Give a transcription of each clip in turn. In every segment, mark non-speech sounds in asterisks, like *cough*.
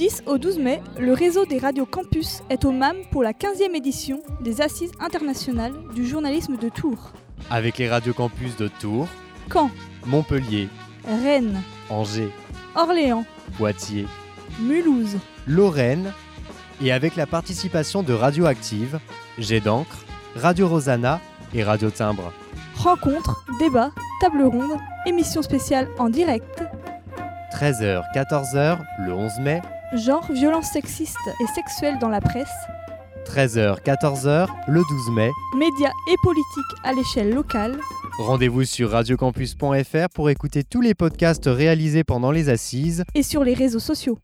10 au 12 mai, le réseau des radios campus est au MAM pour la 15e édition des Assises internationales du journalisme de Tours. Avec les radios campus de Tours, Caen, Montpellier, Rennes, Angers, Orléans, Poitiers, Mulhouse, Lorraine et avec la participation de Radioactive, Jet d'encre, Radio Rosanna et Radio Timbre. rencontres, débats, tables rondes, émissions spéciales en direct, 13h, 14h le 11 mai, genre violences sexistes et sexuelles dans la presse, 13h, 14h le 12 mai. médias et politiques à l'échelle locale, Rendez-vous sur radiocampus.fr pour écouter tous les podcasts réalisés pendant les assises. et sur les réseaux sociaux.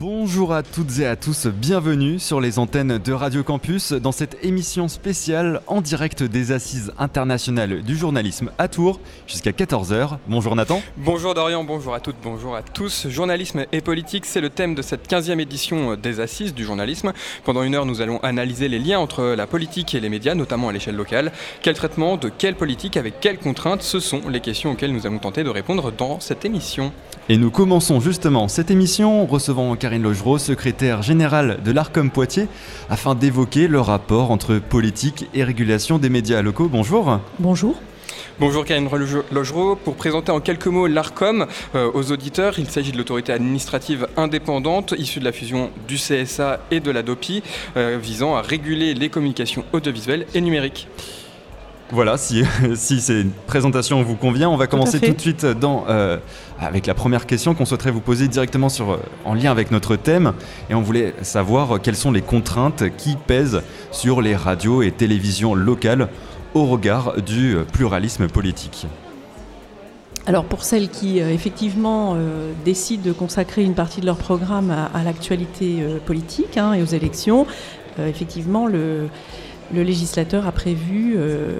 Bonjour à toutes et à tous, bienvenue sur les antennes de Radio Campus dans cette émission spéciale en direct des Assises internationales du journalisme à Tours jusqu'à 14h. Bonjour Nathan. Bonjour Dorian, bonjour à toutes, bonjour à tous. Journalisme et politique, c'est le thème de cette 15e édition des Assises du journalisme. Pendant une heure, nous allons analyser les liens entre la politique et les médias, notamment à l'échelle locale. Quel traitement, de quelle politique, avec quelles contraintes, ce sont les questions auxquelles nous allons tenter de répondre dans cette émission. Et nous commençons justement cette émission en recevant Karine Logereau, secrétaire générale de l'ARCOM Poitiers, afin d'évoquer le rapport entre politique et régulation des médias locaux. Bonjour. Bonjour. Bonjour Karine Loge- Logereau. Pour présenter en quelques mots l'ARCOM euh, aux auditeurs, il s'agit de l'autorité administrative indépendante issue de la fusion du CSA et de la DOPI, euh, visant à réguler les communications audiovisuelles et numériques. Voilà, si, *laughs* si ces présentations vous convient, on va commencer tout de suite dans, euh, avec la première question qu'on souhaiterait vous poser directement sur, euh, en lien avec notre thème. Et on voulait savoir euh, quelles sont les contraintes qui pèsent sur les radios et télévisions locales au regard du pluralisme politique? Alors pour celles qui euh, effectivement euh, décident de consacrer une partie de leur programme à, à l'actualité euh, politique hein, et aux élections, effectivement le, le législateur a prévu euh,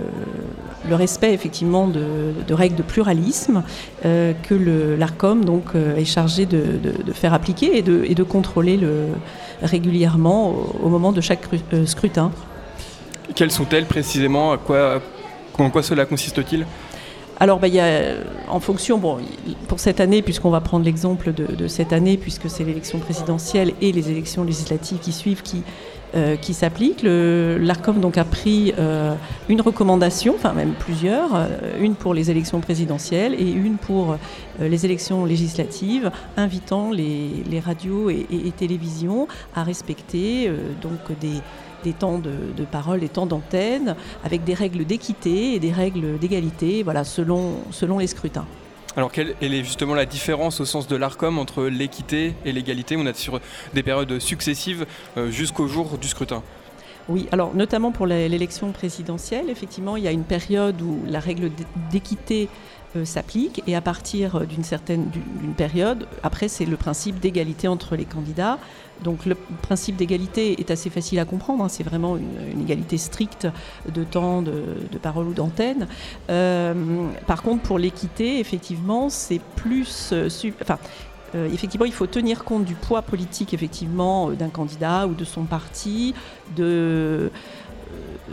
le respect effectivement de, de règles de pluralisme euh, que l'ARCOM donc euh, est chargé de, de- de faire appliquer et de, et de contrôler le, régulièrement au, au moment de chaque cru- scrutin. Quelles sont-elles précisément? À quoi, en quoi cela consiste-t-il? Alors, bah, y a, en fonction, bon, pour cette année, puisqu'on va prendre l'exemple de, de cette année, puisque c'est l'élection présidentielle et les élections législatives qui suivent qui, euh, qui s'appliquent, le- l'ARCOM donc a pris euh, une recommandation, enfin même plusieurs, euh, une pour les élections présidentielles et une pour les élections législatives, invitant les, radios et, télévisions à respecter donc des temps de, de parole, des temps d'antenne, avec des règles d'équité et des règles d'égalité, voilà, selon, selon les scrutins. Alors quelle est justement la différence au sens de l'ARCOM entre l'équité et l'égalité? On a sur des périodes successives euh, jusqu'au jour du scrutin. Oui, alors notamment pour l'élection présidentielle, effectivement, il y a une période où la règle d'é- d'équité euh, s'applique et à partir d'une certaine d'une période, après c'est le principe d'égalité entre les candidats. Donc le principe d'égalité est assez facile à comprendre, hein, c'est vraiment une, égalité stricte de temps, de, parole ou d'antenne. Euh, par contre, pour l'équité, effectivement, c'est plus... euh, enfin, euh, effectivement, il faut tenir compte du poids politique effectivement d'un candidat ou de son parti, de,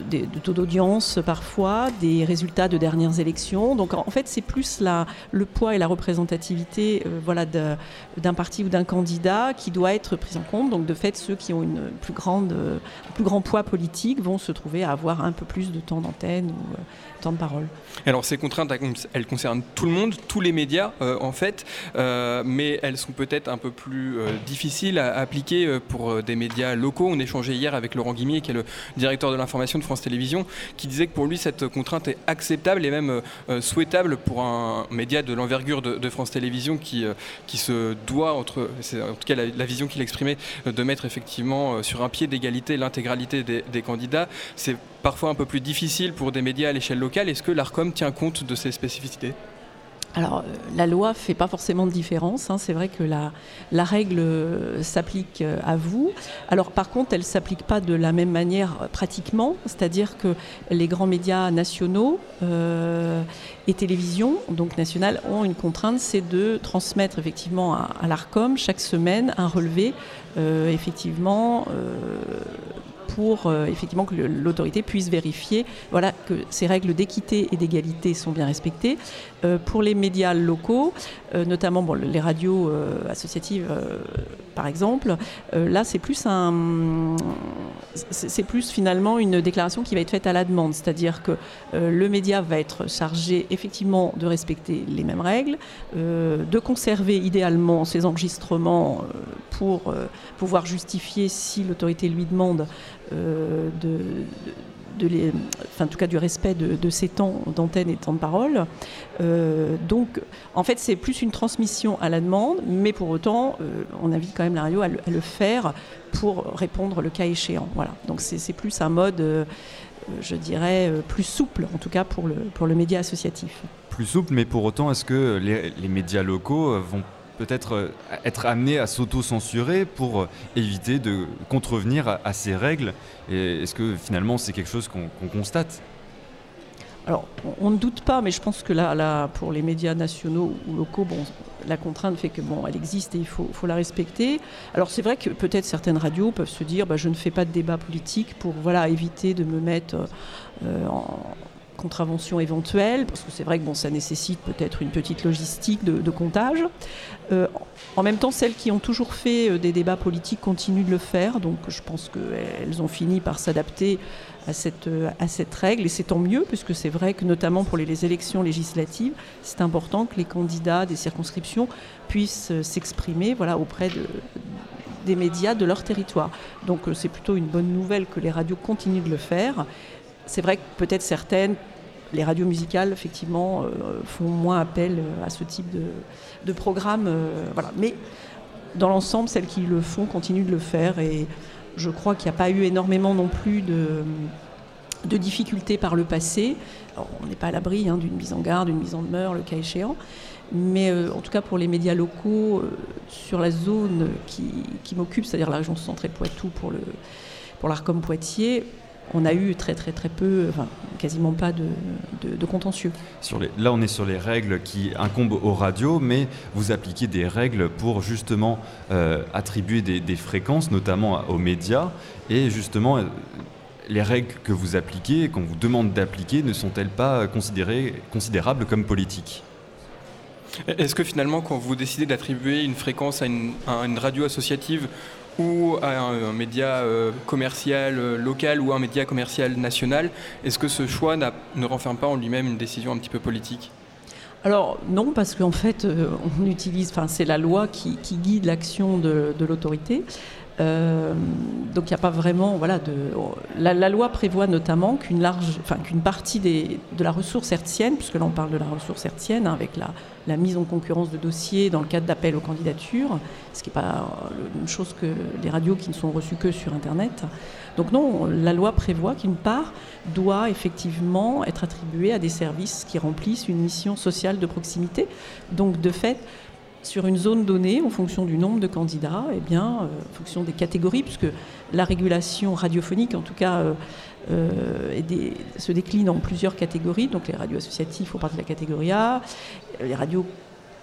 des- de taux d'audience parfois, des résultats de dernières élections. Donc en fait, c'est plus la, le poids et la représentativité euh, voilà, de- d'un parti ou d'un candidat qui doit être pris en compte. Donc de fait, ceux qui ont une plus grande, euh, un plus grand poids politique vont se trouver à avoir un peu plus de temps d'antenne ou euh, temps de parole. Alors ces contraintes, elles con- elles concernent tout le monde, tous les médias euh, en fait, mais elles sont peut-être un peu plus difficiles à appliquer pour des médias locaux. On échangeait hier avec Laurent Guimier, qui est le directeur de l'information de France Télévisions, qui disait que pour lui cette contrainte est acceptable et même euh, euh, souhaitable pour un média de l'envergure de, France Télévisions qui, euh, qui se doit, entre, c'est en tout cas la, vision qu'il exprimait, de mettre effectivement sur un pied d'égalité l'intégralité des, des candidats. C'est parfois un peu plus difficile pour des médias à l'échelle locale. Est-ce que l'ARCOM tient compte de ces spécificités? Alors, euh, la loi fait pas forcément de différence. hein. C'est vrai que la, règle euh, s'applique euh, à vous. Alors, par contre, elle s'applique pas de la même manière pratiquement. C'est-à-dire que les grands médias nationaux et télévisions, donc nationales, ont une contrainte, c'est de transmettre effectivement à, l'ARCOM chaque semaine un relevé, effectivement. pour effectivement que l'autorité puisse vérifier voilà, que ces règles d'équité et d'égalité sont bien respectées. Pour les médias locaux, notamment bon, les radios associatives par exemple, là c'est plus un, c'est plus finalement une déclaration qui va être faite à la demande, c'est-à-dire que le média va être chargé effectivement de respecter les mêmes règles, de conserver idéalement ses enregistrements pour pouvoir justifier si l'autorité lui demande euh, de, enfin, en tout cas du respect de, ces temps d'antenne et de temps de parole. Euh, donc, en fait, c'est plus une transmission à la demande, mais pour autant, euh, on invite quand même la radio à le, faire pour répondre le cas échéant. Voilà. Donc, c'est plus un mode, je dirais, plus souple, en tout cas pour le, pour le média associatif. Plus souple, mais pour autant, est-ce que les médias locaux vont peut-être euh, être amené à s'auto-censurer pour euh, éviter de contrevenir à, ces règles Est-ce que finalement c'est quelque chose qu'on constate? Alors, on ne doute pas, mais je pense que là, pour les médias nationaux ou locaux, bon, la contrainte fait que bon, elle existe et il faut, faut la respecter. Alors, c'est vrai que peut-être certaines radios peuvent se dire, bah, je ne fais pas de débat politique pour voilà éviter de me mettre euh, en, contravention éventuelle, parce que c'est vrai que bon, ça nécessite peut-être une petite logistique de, comptage. Euh, en même temps, celles qui ont toujours fait euh, des débats politiques continuent de le faire, donc je pense qu'elles ont fini par s'adapter à cette, euh, à cette règle, et c'est tant mieux, puisque c'est vrai que notamment pour les élections législatives, c'est important que les candidats des circonscriptions puissent s'exprimer voilà, auprès de, des médias de leur territoire. Donc c'est plutôt une bonne nouvelle que les radios continuent de le faire c'est vrai que peut-être certaines, les radios musicales, effectivement, euh, font moins appel euh, à ce type de, programme. Euh. Mais dans l'ensemble, celles qui le font continuent de le faire. Et je crois qu'il n'y a pas eu énormément non plus de, difficultés par le passé. on n'est pas à l'abri hein, d'une mise en garde, d'une mise en demeure, le cas échéant. Mais en tout cas, pour les médias locaux, sur la zone qui, m'occupe, c'est-à-dire la région centrale Poitou pour, le, pour l'ARCOM Poitiers, on a eu très très très peu, enfin, quasiment pas de, contentieux. Sur les, là, on est sur les règles qui incombent aux radios, mais vous appliquez des règles pour justement euh, attribuer des, fréquences, notamment aux médias, et justement. Euh, les règles que vous appliquez, qu'on vous demande d'appliquer, ne sont-elles pas considérées, considérables comme politiques? Est-ce que finalement, quand vous décidez d'attribuer une fréquence à une, à une radio associative ou à un, média euh, commercial euh, local ou un média commercial national, est-ce que ce choix ne renferme pas en lui-même une décision un petit peu politique? Alors non, parce qu'en fait, euh, on utilise, enfin c'est la loi qui, guide l'action de, l'autorité. Donc il n'y a pas vraiment, voilà, la, loi prévoit notamment qu'une enfin partie des, de la ressource hertzienne, puisque là on parle de la ressource hertzienne hein, avec la, la mise en concurrence de dossiers dans le cadre d'appels aux candidatures, ce qui n'est pas une chose que les radios qui ne sont reçues que sur Internet. Donc non, la loi prévoit qu'une part doit effectivement être attribuée à des services qui remplissent une mission sociale de proximité. Donc de fait, sur une zone donnée, en fonction du nombre de candidats, eh bien, euh, en fonction des catégories, puisque la régulation radiophonique, en tout cas, euh, euh, se décline en plusieurs catégories. Donc les radios associatives font partie de la catégorie A, les radios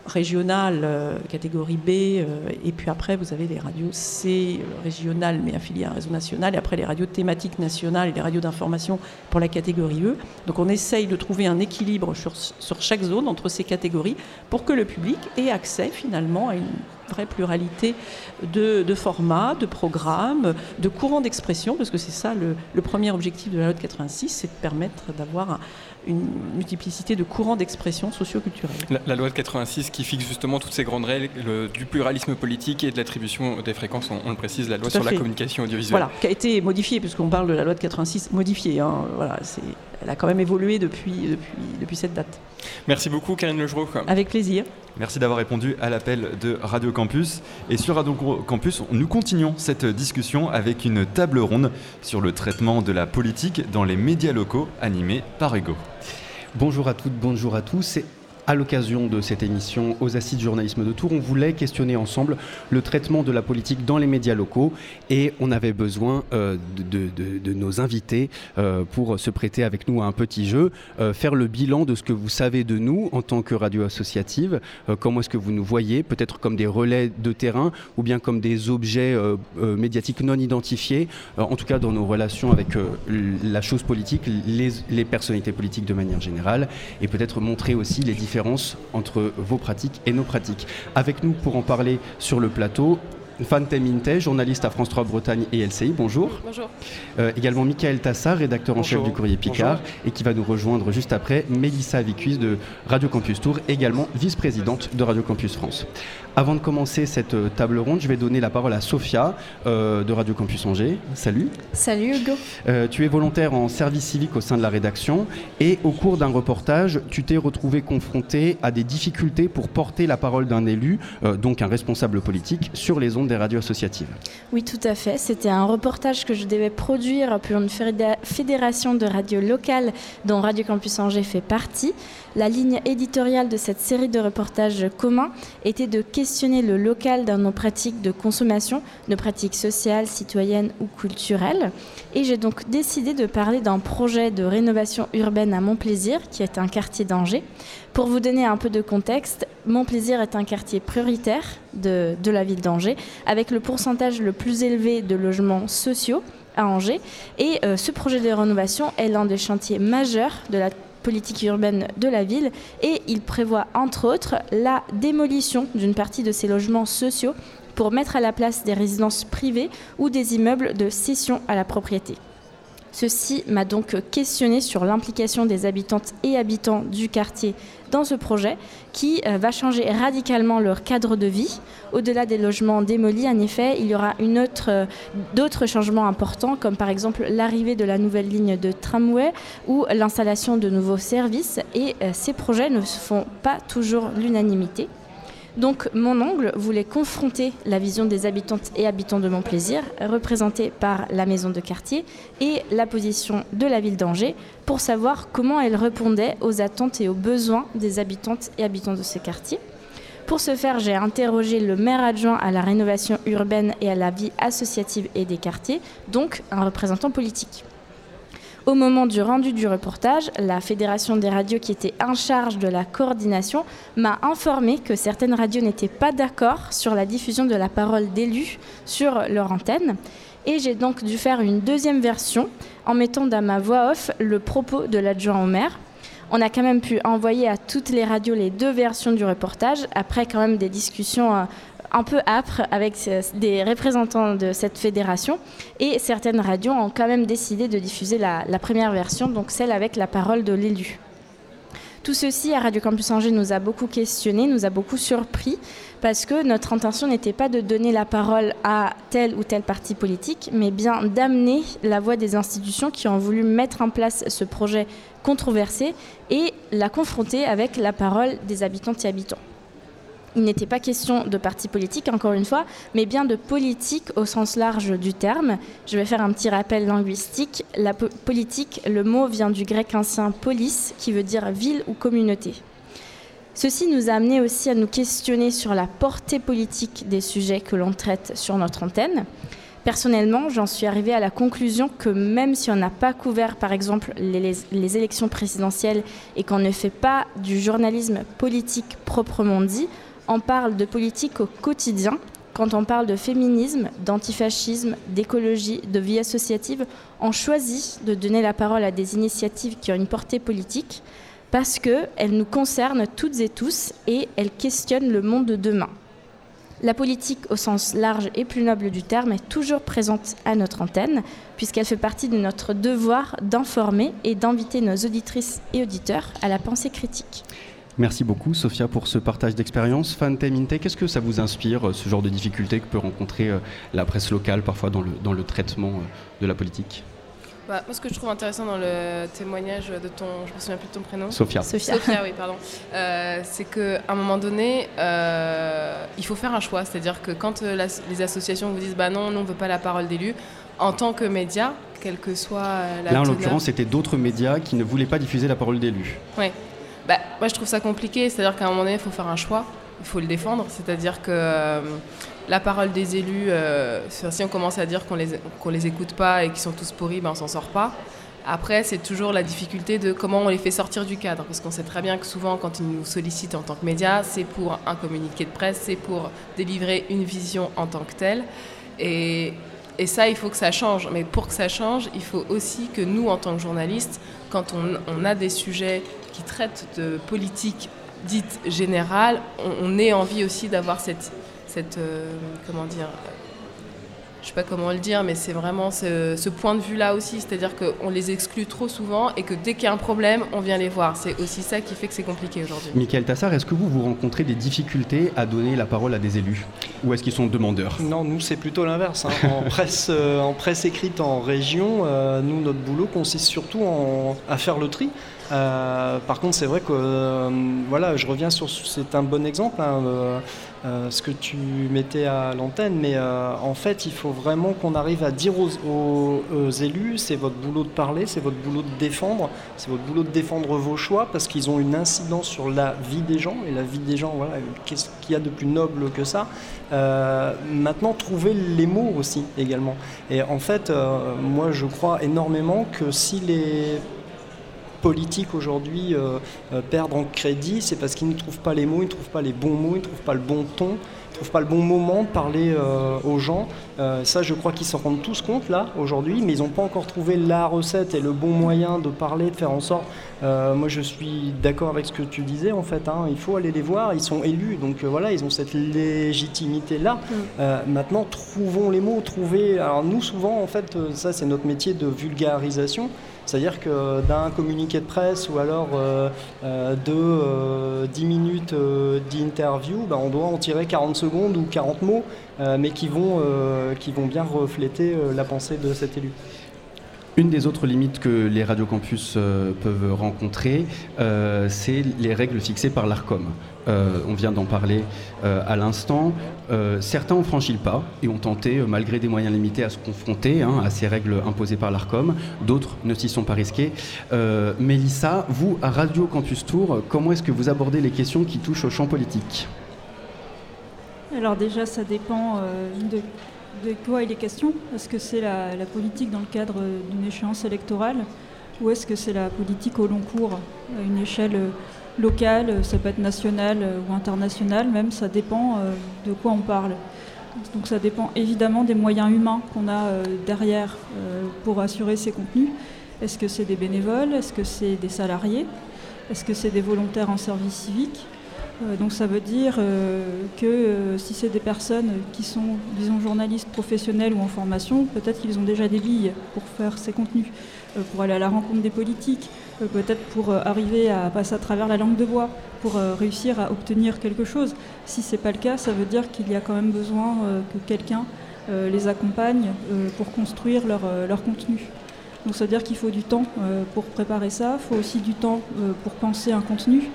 régionales, euh, catégorie B, euh, et puis après vous avez les radios C régionales mais affiliées à un réseau national, et après les radios thématiques nationales et les radios d'information pour la catégorie E. Donc on essaye de trouver un équilibre sur, chaque zone entre ces catégories pour que le public ait accès finalement à une vraie pluralité de, formats, de programmes, de courants d'expression, parce que c'est ça le, le, premier objectif de la loi de 86, c'est de permettre d'avoir une multiplicité de courants d'expression socio-culturels. La, loi de 86 qui fixe justement toutes ces grandes règles du pluralisme politique et de l'attribution des fréquences, on, le précise, la loi sur la communication audiovisuelle. Voilà, qui a été modifiée, puisqu'on parle de la loi de 86 modifiée. Hein, voilà, elle a quand même évolué depuis, depuis, depuis cette date. Merci beaucoup, Karine Legereau. Avec plaisir. Merci d'avoir répondu à l'appel de Radio Campus. Et sur Radio Campus, nous continuons cette discussion avec une table ronde sur le traitement de la politique dans les médias locaux animée par Hugo. Bonjour à toutes, bonjour à tous. À l'occasion de cette émission aux Assises journalisme de Tours, on voulait questionner ensemble le traitement de la politique dans les médias locaux et on avait besoin euh, de, nos invités euh, pour se prêter avec nous à un petit jeu, euh, faire le bilan de ce que vous savez de nous en tant que radio associative, comment est-ce que vous nous voyez, peut-être comme des relais de terrain ou bien comme des objets médiatiques non identifiés, en tout cas dans nos relations avec la chose politique, les, les personnalités politiques de manière générale, et peut-être montrer aussi les différences entre vos pratiques et nos pratiques. Avec nous pour en parler sur le plateau, Fante Minte, journaliste à France 3 Bretagne et LCI, bonjour. Bonjour. Euh, également Michael Tassar, rédacteur en chef du courrier Picard, et qui va nous rejoindre juste après, Mélissa Vicuis de Radio Campus Tour, également vice-présidente de Radio Campus France. Avant de commencer cette euh, table ronde, je vais donner la parole à Sophia euh, de Radio Campus Angers. Salut. Salut Hugo. Euh, tu es volontaire en service civique au sein de la rédaction et au cours d'un reportage, tu t'es retrouvé confronté à des difficultés pour porter la parole d'un élu, donc un responsable politique, sur les ondes des radios. Oui, tout à fait. C'était un reportage que je devais produire pour une fédération de radios locales dont Radio Campus Angers fait partie. La ligne éditoriale de cette série de reportages communs était de questionner le local dans nos pratiques de consommation, nos pratiques sociales, citoyennes ou culturelles. Et j'ai donc décidé de parler d'un projet de rénovation urbaine à Montplaisir, qui est un quartier d'Angers. Pour vous donner un peu de contexte, Montplaisir est un quartier prioritaire de, la ville d'Angers, avec le pourcentage le plus élevé de logements sociaux à Angers. Et euh, ce projet de rénovation est l'un des chantiers majeurs de la politique urbaine de la ville et il prévoit entre autres la démolition d'une partie de ces logements sociaux pour mettre à la place des résidences privées ou des immeubles de cession à la propriété. Ceci m'a donc questionné sur l'implication des habitantes et habitants du quartier dans ce projet qui euh, va changer radicalement leur cadre de vie. Au-delà des logements démolis, en effet, il y aura euh, d'autres changements importants, comme par exemple l'arrivée de la nouvelle ligne de tramway ou l'installation de nouveaux services. Et euh, ces projets ne se font pas toujours l'unanimité. Donc mon ongle voulait confronter la vision des habitantes et habitants de Montplaisir, représentée par la maison de quartier, et la position de la ville d'Angers, pour savoir comment elle répondait aux attentes et aux besoins des habitantes et habitants de ce quartier. Pour ce faire, j'ai interrogé le maire adjoint à la rénovation urbaine et à la vie associative et des quartiers, donc un représentant politique. Au moment du rendu du reportage, la Fédération des radios qui était en charge de la coordination m'a informé que certaines radios n'étaient pas d'accord sur la diffusion de la parole d'élus sur leur antenne. Et j'ai donc dû faire une deuxième version en mettant dans ma voix off le propos de l'adjoint au maire. On a quand même pu envoyer à toutes les radios les deux versions du reportage, après quand même des discussions euh, un peu âpre avec des représentants de cette fédération. Et certaines radios ont quand même décidé de diffuser la, première version, donc celle avec la parole de l'élu. Tout ceci à Radio Campus Angers nous a beaucoup questionné, nous a beaucoup surpris, parce que notre intention n'était pas de donner la parole à tel ou tel parti politique, mais bien d'amener la voix des institutions qui ont voulu mettre en place ce projet controversé et la confronter avec la parole des habitantes et habitants il n'était pas question de parti politique, encore une fois, mais bien de politique au sens large du terme. Je vais faire un petit rappel linguistique. La politique, le mot vient du grec ancien polis, qui veut dire ville ou communauté. Ceci nous a amené aussi à nous questionner sur la portée politique des sujets que l'on traite sur notre antenne. Personnellement, j'en suis arrivée à la conclusion que même si on n'a pas couvert, par exemple, les, les élections présidentielles et qu'on ne fait pas du journalisme politique proprement dit, on parle de politique au quotidien. Quand on parle de féminisme, d'antifascisme, d'écologie, de vie associative, on choisit de donner la parole à des initiatives qui ont une portée politique parce qu'elles nous concernent toutes et tous et elles questionnent le monde de demain. La politique au sens large et plus noble du terme est toujours présente à notre antenne, puisqu'elle fait partie de notre devoir d'informer et d'inviter nos auditrices et auditeurs à la pensée critique. Merci beaucoup, Sophia, pour ce partage d'expérience. Fante Minte, qu'est-ce que ça vous inspire, euh, ce genre de difficultés que peut rencontrer euh, la presse locale, parfois dans le, dans le traitement euh, de la politique? Bah, moi, ce que je trouve intéressant dans le témoignage de ton, je me souviens plus de ton prénom. Sophia. Sophia, oui, pardon. c'est qu'à un moment donné, il faut faire un choix. C'est-à-dire que quand les associations vous disent, bah non, nous on veut pas la parole d'élu, en tant que média, quel que soit la. Là, en l'occurrence, c'était d'autres médias qui ne voulaient pas diffuser la parole d'élu. Oui. Bah, Moi, je trouve ça compliqué. C'est-à-dire qu'à un moment donné, il faut faire un choix. Il faut le défendre. C'est-à-dire que la parole des élus, si on commence à dire qu'on les, qu'on les écoute pas et qu'ils sont tous pourris, ben, on s'en sort pas. Après, c'est toujours la difficulté de comment on les fait sortir du cadre, parce qu'on sait très bien que souvent, quand ils nous sollicitent en tant que médias, c'est pour un communiqué de presse, c'est pour délivrer une vision en tant que telle. Et, ça, il faut que ça change. Mais pour que ça change, il faut aussi que nous, en tant que journalistes, quand on, a des sujets qui traitent de politique dite générale, on, ait envie aussi d'avoir cette, cette euh, comment dire, je sais pas comment le dire, mais c'est vraiment ce, point de vue-là aussi, c'est-à-dire qu'on les exclut trop souvent et que dès qu'il y a un problème, on vient les voir. C'est aussi ça qui fait que c'est compliqué aujourd'hui. Michael Tassar, est-ce que vous, vous rencontrez des difficultés à donner la parole à des élus? Ou est-ce qu'ils sont demandeurs? Non, nous, c'est plutôt l'inverse. Hein. En, presse, euh, en presse écrite en région, euh, nous, notre boulot consiste surtout à faire le tri. Euh, par contre, c'est vrai que voilà, je reviens sur c'est un bon exemple. Hein, euh, ce que tu mettais à l'antenne, mais euh, en fait, il faut vraiment qu'on arrive à dire aux, élus, c'est votre boulot de parler, c'est votre boulot de défendre, c'est votre boulot de défendre vos choix, parce qu'ils ont une incidence sur la vie des gens, et la vie des gens, voilà, qu'est-ce qu'il y a de plus noble que ça euh, Maintenant, trouver les mots aussi, également. Et en fait, moi, je crois énormément que si les politiques aujourd'hui euh, euh, perdre en crédit, c'est parce qu'ils ne trouvent pas les mots, ils ne trouvent pas les bons mots, ils ne trouvent pas le bon ton, ils ne trouvent pas le bon moment de parler euh, aux gens. ça, je crois qu'ils s'en rendent tous compte là aujourd'hui, mais ils n'ont pas encore trouvé la recette et le bon moyen de parler, de faire en sorte. moi, je suis d'accord avec ce que tu disais en fait. Hein. il faut aller les voir, ils sont élus, donc voilà, ils ont cette légitimité là. Mm. maintenant, trouvons les mots, trouver. Alors nous, souvent, en fait, ça, c'est notre métier de vulgarisation. C'est-à-dire que d'un communiqué de presse ou alors euh, euh, de 10 euh, minutes d'interview, ben, on doit en tirer 40 secondes ou 40 mots, mais qui vont, qui vont bien refléter la pensée de cet élu. Une des autres limites que les radiocampus peuvent rencontrer, c'est les règles fixées par l'ARCOM. Euh, on vient d'en parler euh, à l'instant. Euh, certains ont franchi le pas et ont tenté, malgré des moyens limités, à se confronter hein, à ces règles imposées par l'ARCOM. D'autres ne s'y sont pas risqués. Mélissa, vous, à Radio Campus Tour, comment est-ce que vous abordez les questions qui touchent au champ politique? Alors déjà, ça dépend de, quoi il est question. Est-ce que c'est la, politique dans le cadre d'une échéance électorale ou est-ce que c'est la politique au long cours, à une échelle local, euh, ça peut être national euh, ou international, même ça dépend euh, de quoi on parle. Donc ça dépend évidemment des moyens humains qu'on a derrière pour assurer ces contenus. Est-ce que c'est des bénévoles? Est-ce que c'est des salariés? Est-ce que c'est des volontaires en service civique? Donc ça veut dire que si c'est des personnes qui sont, disons, journalistes professionnels ou en formation, peut-être qu'ils ont déjà des billes pour faire ces contenus, pour aller à la rencontre des politiques, euh, peut-être pour euh, arriver à passer à travers la langue de bois, pour euh, réussir à obtenir quelque chose. Si ce n'est pas le cas, ça veut dire qu'il y a quand même besoin que quelqu'un les accompagne pour construire leur, leur, contenu. Donc ça veut dire qu'il faut du temps pour préparer ça, il faut aussi du temps pour penser un contenu,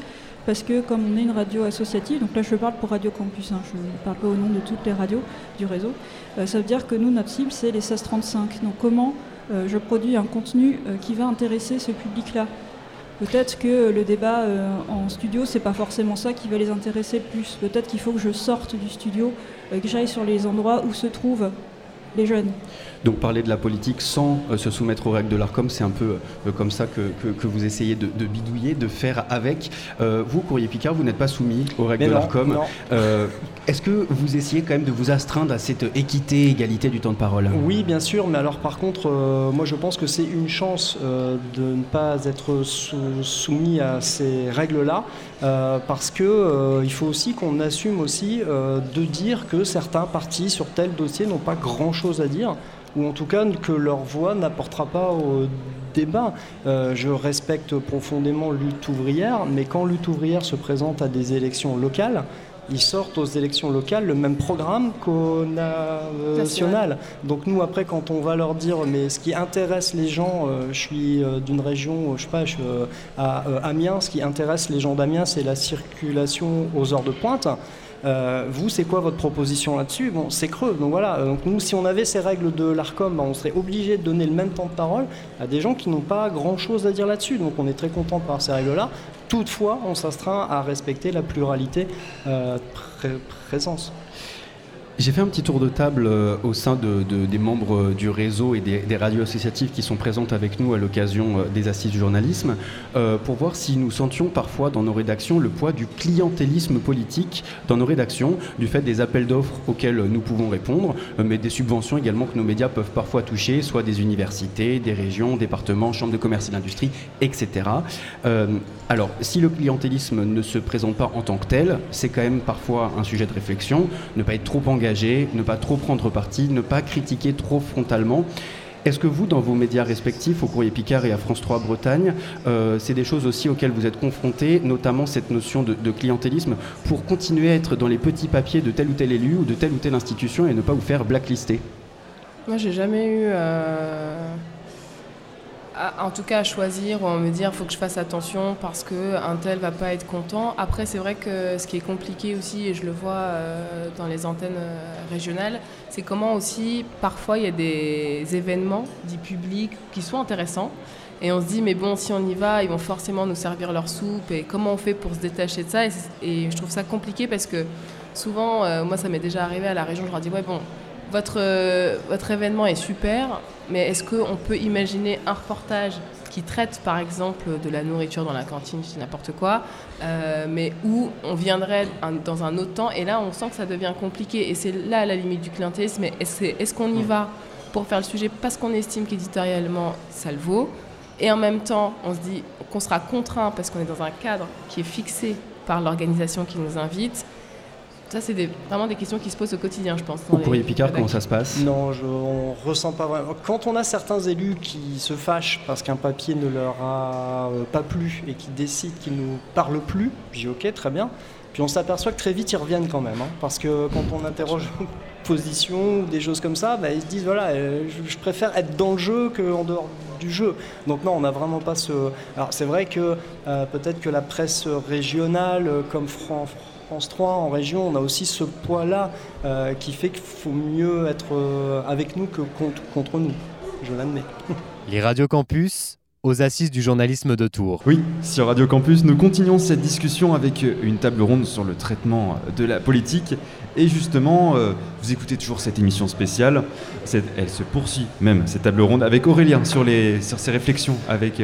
parce que comme on est une radio associative, donc là je parle pour Radio Campus, hein, je ne parle pas au nom de toutes les radios du réseau, ça veut dire que nous, notre cible, c'est les 1635. Donc comment euh, je produis un contenu euh, qui va intéresser ce public-là? Peut-être que le débat euh, en studio, c'est pas forcément ça qui va les intéresser le plus. Peut-être qu'il faut que je sorte du studio, que j'aille sur les endroits où se trouvent les jeunes. Donc parler de la politique sans euh, se soumettre aux règles de l'ARCOM, c'est un peu euh, comme ça que, que, vous essayez de, bidouiller, de faire avec. Euh, vous, Courrier Picard, vous n'êtes pas soumis aux règles de l'ARCOM. Est-ce que vous essayez quand même de vous astreindre à cette équité, égalité du temps de parole? Oui, bien sûr, mais alors par contre, moi je pense que c'est une chance de ne pas être soumis à ces règles-là, parce que il faut aussi qu'on assume aussi de dire que certains partis sur tel dossier n'ont pas grand-chose à dire ou en tout cas que leur voix n'apportera pas au débat. Euh, je respecte profondément lutte ouvrière, mais quand lutte ouvrière se présente à des élections locales, ils sortent aux élections locales le même programme qu'au national. Donc nous, après, quand on va leur dire, mais ce qui intéresse les gens, euh, je suis euh, d'une région, je sais pas, je, à Amiens, ce qui intéresse les gens d'Amiens, c'est la circulation aux heures de pointe. Vous, c'est quoi votre proposition là-dessus Bon, c'est creux. Donc voilà. Donc nous, si on avait ces règles de l'Arcom, ben, on serait obligé de donner le même temps de parole à des gens qui n'ont pas grand-chose à dire là-dessus. Donc on est très content par ces règles-là. Toutefois, on s'astreint à respecter la pluralité euh, présence. J'ai fait un petit tour de table euh, au sein des membres du réseau et des, radios associatives qui sont présentes avec nous à l'occasion euh, des assises du journalisme euh, pour voir si nous sentions parfois dans nos rédactions le poids du clientélisme politique dans nos rédactions, du fait des appels d'offres auxquels nous pouvons répondre, mais des subventions également que nos médias peuvent parfois toucher, soit des universités, des régions, départements, chambres de commerce et d'industrie, etc. alors, si le clientélisme ne se présente pas en tant que tel, c'est quand même parfois un sujet de réflexion, ne pas être trop engagé ne pas trop prendre parti, ne pas critiquer trop frontalement. Est-ce que vous, dans vos médias respectifs, au Courrier Picard et à France 3 Bretagne, euh, c'est des choses aussi auxquelles vous êtes confrontés, notamment cette notion de, clientélisme, pour continuer à être dans les petits papiers de tel ou tel élu ou de telle ou telle institution et ne pas vous faire blacklister? Moi, j'ai jamais eu. Euh, en tout cas à choisir ou à me dire faut que je fasse attention parce qu'un tel va pas être content. Après c'est vrai que ce qui est compliqué aussi et je le vois euh, dans les antennes euh, régionales, c'est comment aussi parfois il y a des événements dits publics qui sont intéressants et on se dit mais bon si on y va ils vont forcément nous servir leur soupe et comment on fait pour se détacher de ça et, je trouve ça compliqué parce que souvent euh, moi ça m'est déjà arrivé à la région je leur dis ouais bon votre, votre événement est super, mais est-ce qu'on peut imaginer un reportage qui traite par exemple de la nourriture dans la cantine, je n'importe quoi, euh, mais où on viendrait dans un autre temps, et là on sent que ça devient compliqué, et c'est là la limite du clientélisme, mais est-ce qu'on y va pour faire le sujet parce qu'on estime qu'éditorialement ça le vaut, et en même temps on se dit qu'on sera contraint parce qu'on est dans un cadre qui est fixé par l'organisation qui nous invite, ça, c'est vraiment des questions qui se posent au quotidien, je pense. Au courrier Picard, comment ça se passe? Non, je, on ressent pas vraiment. Quand on a certains élus qui se fâchent parce qu'un papier ne leur a euh, pas plu et qui décident qu'ils ne nous parlent plus, je dis ok, très bien. Puis on s'aperçoit que très vite ils reviennent quand même, hein, parce que quand on interroge *laughs* position ou des choses comme ça, bah, ils se disent voilà, euh, je, préfère être dans le jeu qu'en dehors du jeu. Donc non, on n'a vraiment pas ce. Alors c'est vrai que euh, peut-être que la presse régionale, comme France France 3 en région, on a aussi ce poids-là euh, qui fait qu'il faut mieux être euh, avec nous que contre, contre nous. Je l'admets. *laughs* Les Radio Campus aux assises du journalisme de Tours. Oui, sur Radio Campus, nous continuons cette discussion avec une table ronde sur le traitement de la politique. Et justement, euh, vous écoutez toujours cette émission spéciale. elle se poursuit même, cette table ronde, avec Aurélien sur, les, sur ses réflexions avec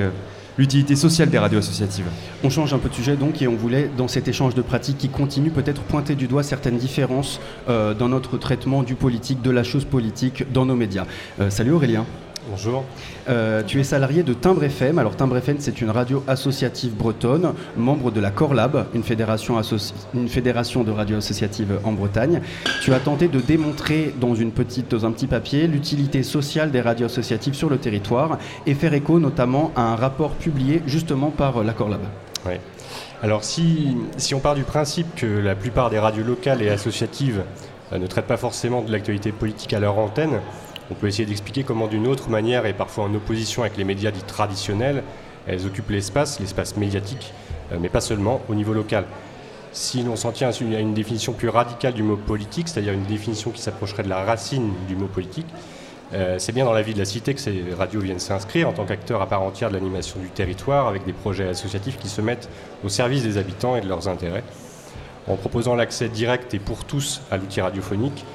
l'utilité sociale des radios associatives. On change un peu de sujet donc et on voulait, dans cet échange de pratiques qui continue, peut-être pointer du doigt certaines différences euh, dans notre traitement du politique, de la chose politique dans nos médias. Euh, salut Aurélien. Bonjour. Euh, tu es salarié de Timbre FM. Alors Timbre FM, c'est une radio associative bretonne, membre de la Corlab, une fédération, une fédération de radios associatives en Bretagne. Tu as tenté de démontrer dans, une petite, dans un petit papier l'utilité sociale des radios associatives sur le territoire et faire écho notamment à un rapport publié justement par la Corlab. Oui. Alors si, si on part du principe que la plupart des radios locales et associatives euh, ne traitent pas forcément de l'actualité politique à leur antenne, on peut essayer d'expliquer comment d'une autre manière, et parfois en opposition avec les médias dits traditionnels, elles occupent l'espace, l'espace médiatique, euh, mais pas seulement, au niveau local. Si l'on s'en tient à une définition plus radicale du mot politique, c'est-à-dire une définition qui s'approcherait de la racine du mot politique, euh, c'est bien dans la vie de la cité que ces radios viennent s'inscrire en tant qu'acteurs à part entière de l'animation du territoire, avec des projets associatifs qui se mettent au service des habitants et de leurs intérêts. En proposant l'accès direct et pour tous à l'outil radiophonique,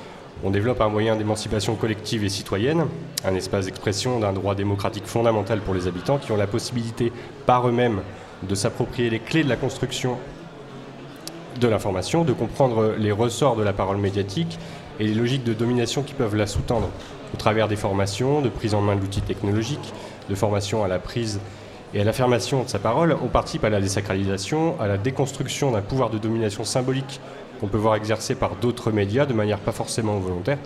on développe un moyen d'émancipation collective et citoyenne, un espace d'expression d'un droit démocratique fondamental pour les habitants qui ont la possibilité par eux-mêmes de s'approprier les clés de la construction de l'information, de comprendre les ressorts de la parole médiatique et les logiques de domination qui peuvent la sous-tendre au travers des formations, de prise en main de l'outil technologique, de formation à la prise et à l'affirmation de sa parole, on participe à la désacralisation, à la déconstruction d'un pouvoir de domination symbolique qu'on peut voir exercer par d'autres médias de manière pas forcément volontaire.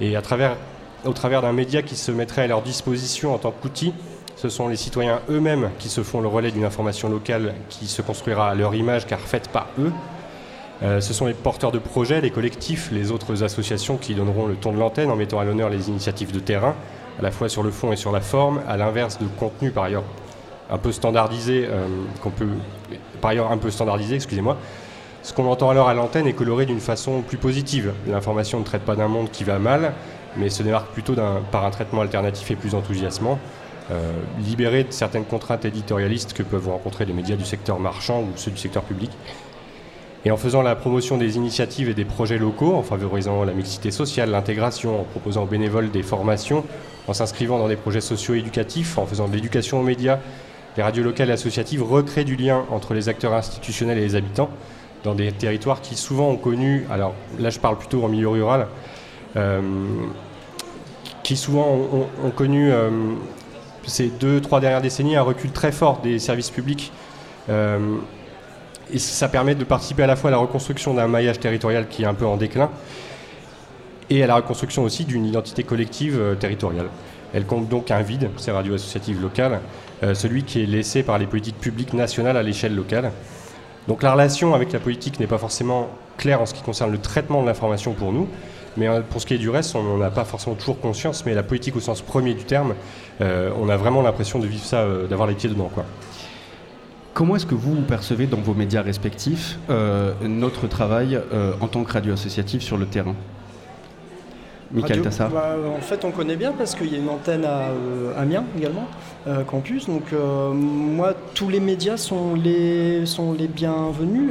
Et à travers, au travers d'un média qui se mettrait à leur disposition en tant qu'outil, ce sont les citoyens eux-mêmes qui se font le relais d'une information locale qui se construira à leur image car faite par eux. Euh, ce sont les porteurs de projets, les collectifs, les autres associations qui donneront le ton de l'antenne en mettant à l'honneur les initiatives de terrain, à la fois sur le fond et sur la forme, à l'inverse de contenu par ailleurs un peu standardisé, euh, qu'on peut, par ailleurs un peu standardisé, excusez-moi, Ce qu'on entend alors à l'antenne est coloré d'une façon plus positive. L'information ne traite pas d'un monde qui va mal, mais se démarque plutôt par un traitement alternatif et plus enthousiasmant, euh, libéré de certaines contraintes éditorialistes que peuvent rencontrer les médias du secteur marchand ou ceux du secteur public. Et en faisant la promotion des initiatives et des projets locaux, en favorisant la mixité sociale, l'intégration, en proposant aux bénévoles des formations, en s'inscrivant dans des projets socio-éducatifs, en faisant de l'éducation aux médias, les radios locales et associatives recréent du lien entre les acteurs institutionnels et les habitants dans des territoires qui souvent ont connu, alors là je parle plutôt en milieu rural, euh, qui souvent ont, connu euh, ces deux, trois dernières décennies un recul très fort des services publics. Euh, et ça permet de participer à la fois à la reconstruction d'un maillage territorial qui est un peu en déclin et à la reconstruction aussi d'une identité collective territoriale. Elle compte donc un vide, ces radios associatives locales, celui qui est laissé par les politiques publiques nationales à l'échelle locale. Donc la relation avec la politique n'est pas forcément claire en ce qui concerne le traitement de l'information pour nous, mais euh, pour ce qui est du reste, on n'en a pas forcément toujours conscience, mais la politique au sens premier du terme, on a vraiment l'impression de vivre ça, d'avoir les pieds dedans. Comment est-ce que vous percevez dans vos médias respectifs notre travail en tant que radio associative sur le terrain? Michael bah, En fait, on connaît bien parce qu'il y a une antenne à euh, Amiens également, euh, campus. Donc, euh, moi, tous les médias sont les, sont les bienvenus.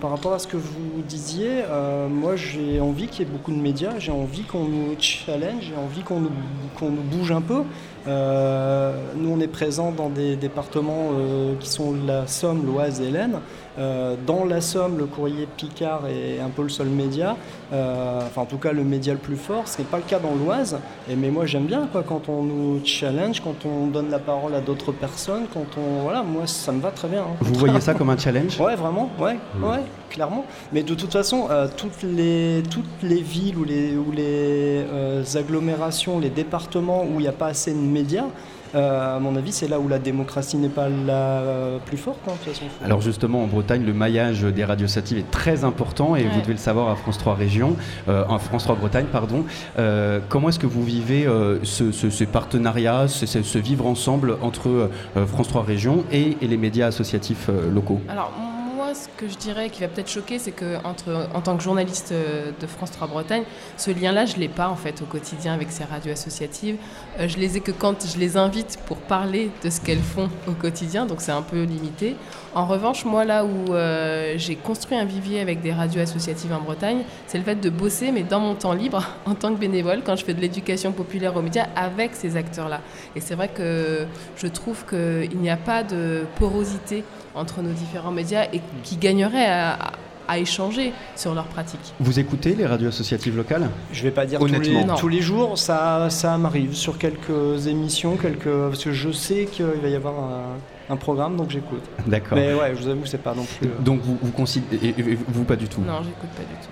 par rapport à ce que vous disiez, moi, j'ai envie qu'il y ait beaucoup de médias. J'ai envie qu'on nous challenge, j'ai envie qu'on nous, qu'on nous bouge un peu. nous, on est présents dans des départements qui sont la Somme, l'Oise et l'Aisne. Euh, dans la Somme, le courrier Picard est un peu le seul média, euh, enfin en tout cas le média le plus fort. Ce n'est pas le cas dans l'Oise. Et mais moi j'aime bien quoi, quand on nous challenge, quand on donne la parole à d'autres personnes, quand on voilà, moi ça me va très bien. Hein. Vous voyez ça comme un challenge? Ouais, vraiment, ouais, mmh. ouais, clairement. Mais de toute façon, euh, toutes les toutes les villes ou les ou les agglomérations, les départements où il n'y a pas assez de médias. Euh, à mon avis, c'est là où la démocratie n'est pas la plus forte. Hein, Alors justement, en Bretagne, le maillage des radios satives est très important et vous devez le savoir à France 3 Région, euh, en France 3 Bretagne, pardon. Euh, comment est-ce que vous vivez ce, ce, partenariat, ce, vivre ensemble entre France 3 Région et, et les médias associatifs locaux? Alors, ce que je dirais qui va peut-être choquer, c'est que en tant que journaliste euh, de France 3 Bretagne, ce lien-là, je ne l'ai pas en fait au quotidien avec ces radios associatives. Euh, je les ai que quand je les invite pour parler de ce qu'elles font au quotidien, donc c'est un peu limité. En revanche, moi, là où euh, j'ai construit un vivier avec des radios associatives en Bretagne, c'est le fait de bosser, mais dans mon temps libre, *laughs* en tant que bénévole, quand je fais de l'éducation populaire aux médias, avec ces acteurs-là. Et c'est vrai que je trouve qu'il n'y a pas de porosité entre nos différents médias et qui gagneraient à, échanger sur leurs pratiques. Vous écoutez les radios associatives locales Je ne vais pas dire Honnêtement. Tous, les, tous les jours, ça, ça m'arrive sur quelques émissions, quelques, parce que je sais qu'il va y avoir un, programme, donc j'écoute. D'accord. Mais ouais, je vous avoue, c'est pas non plus. Euh, donc vous, vous considérez, vous pas du tout Non, j'écoute pas du tout.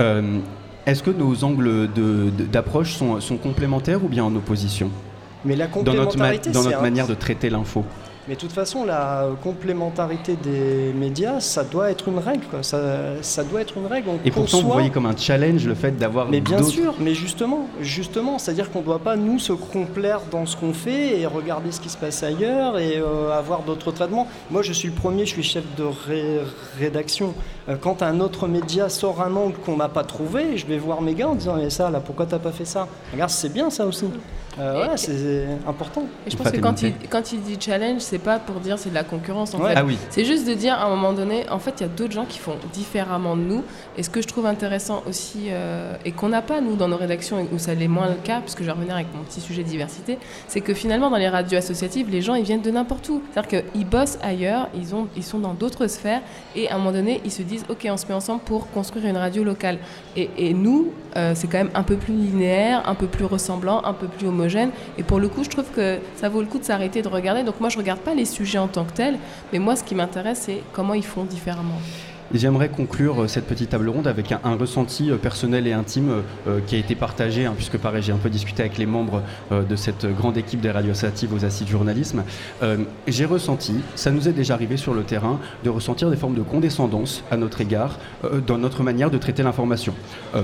Euh, est-ce que nos angles d'approche sont, sont complémentaires ou bien en opposition Mais la complémentarité, dans notre, dans notre manière de traiter l'info mais de toute façon, la complémentarité des médias, ça doit être une règle. Ça, ça, doit être une règle. et pourtant, vous voyez comme un challenge le fait d'avoir. Mais bien sûr, mais justement, justement, c'est-à-dire qu'on ne doit pas nous se complaire dans ce qu'on fait et regarder ce qui se passe ailleurs et euh, avoir d'autres traitements. Moi, je suis le premier, je suis chef de rédaction. Euh, quand un autre média sort un angle qu'on n'a pas trouvé, je vais voir mes gars en disant mais ça, là, pourquoi t'as pas fait ça? Regarde, c'est bien ça aussi. Euh, ouais, c'est important. Et je pense que quand il, quand il dit challenge, c'est pas pour dire c'est de la concurrence en fait. Ah oui. C'est juste de dire à un moment donné, en fait, il y a d'autres gens qui font différemment de nous. Et ce que je trouve intéressant aussi, euh, et qu'on n'a pas nous dans nos rédactions, où ça l'est moins le cas, puisque je vais revenir avec mon petit sujet de diversité, c'est que finalement dans les radios associatives, les gens ils viennent de n'importe où. C'est-à-dire qu'ils bossent ailleurs, ils, ont, ils sont dans d'autres sphères, et à un moment donné, ils se disent ok, on se met ensemble pour construire une radio locale. Et, nous, euh, c'est quand même un peu plus linéaire, un peu plus ressemblant, un peu plus homogène. Et pour le coup, je trouve que ça vaut le coup de s'arrêter de regarder. Donc moi, je regarde pas les sujets en tant que tels, mais moi, ce qui m'intéresse, c'est comment ils font différemment. J'aimerais conclure euh, cette petite table ronde avec un, ressenti euh, personnel et intime euh, qui a été partagé, hein, puisque pareil, j'ai un peu discuté avec les membres de cette grande équipe des radios associatives aux assises du journalisme. j'ai ressenti, ça nous est déjà arrivé sur le terrain, de ressentir des formes de condescendance à notre égard dans notre manière de traiter l'information.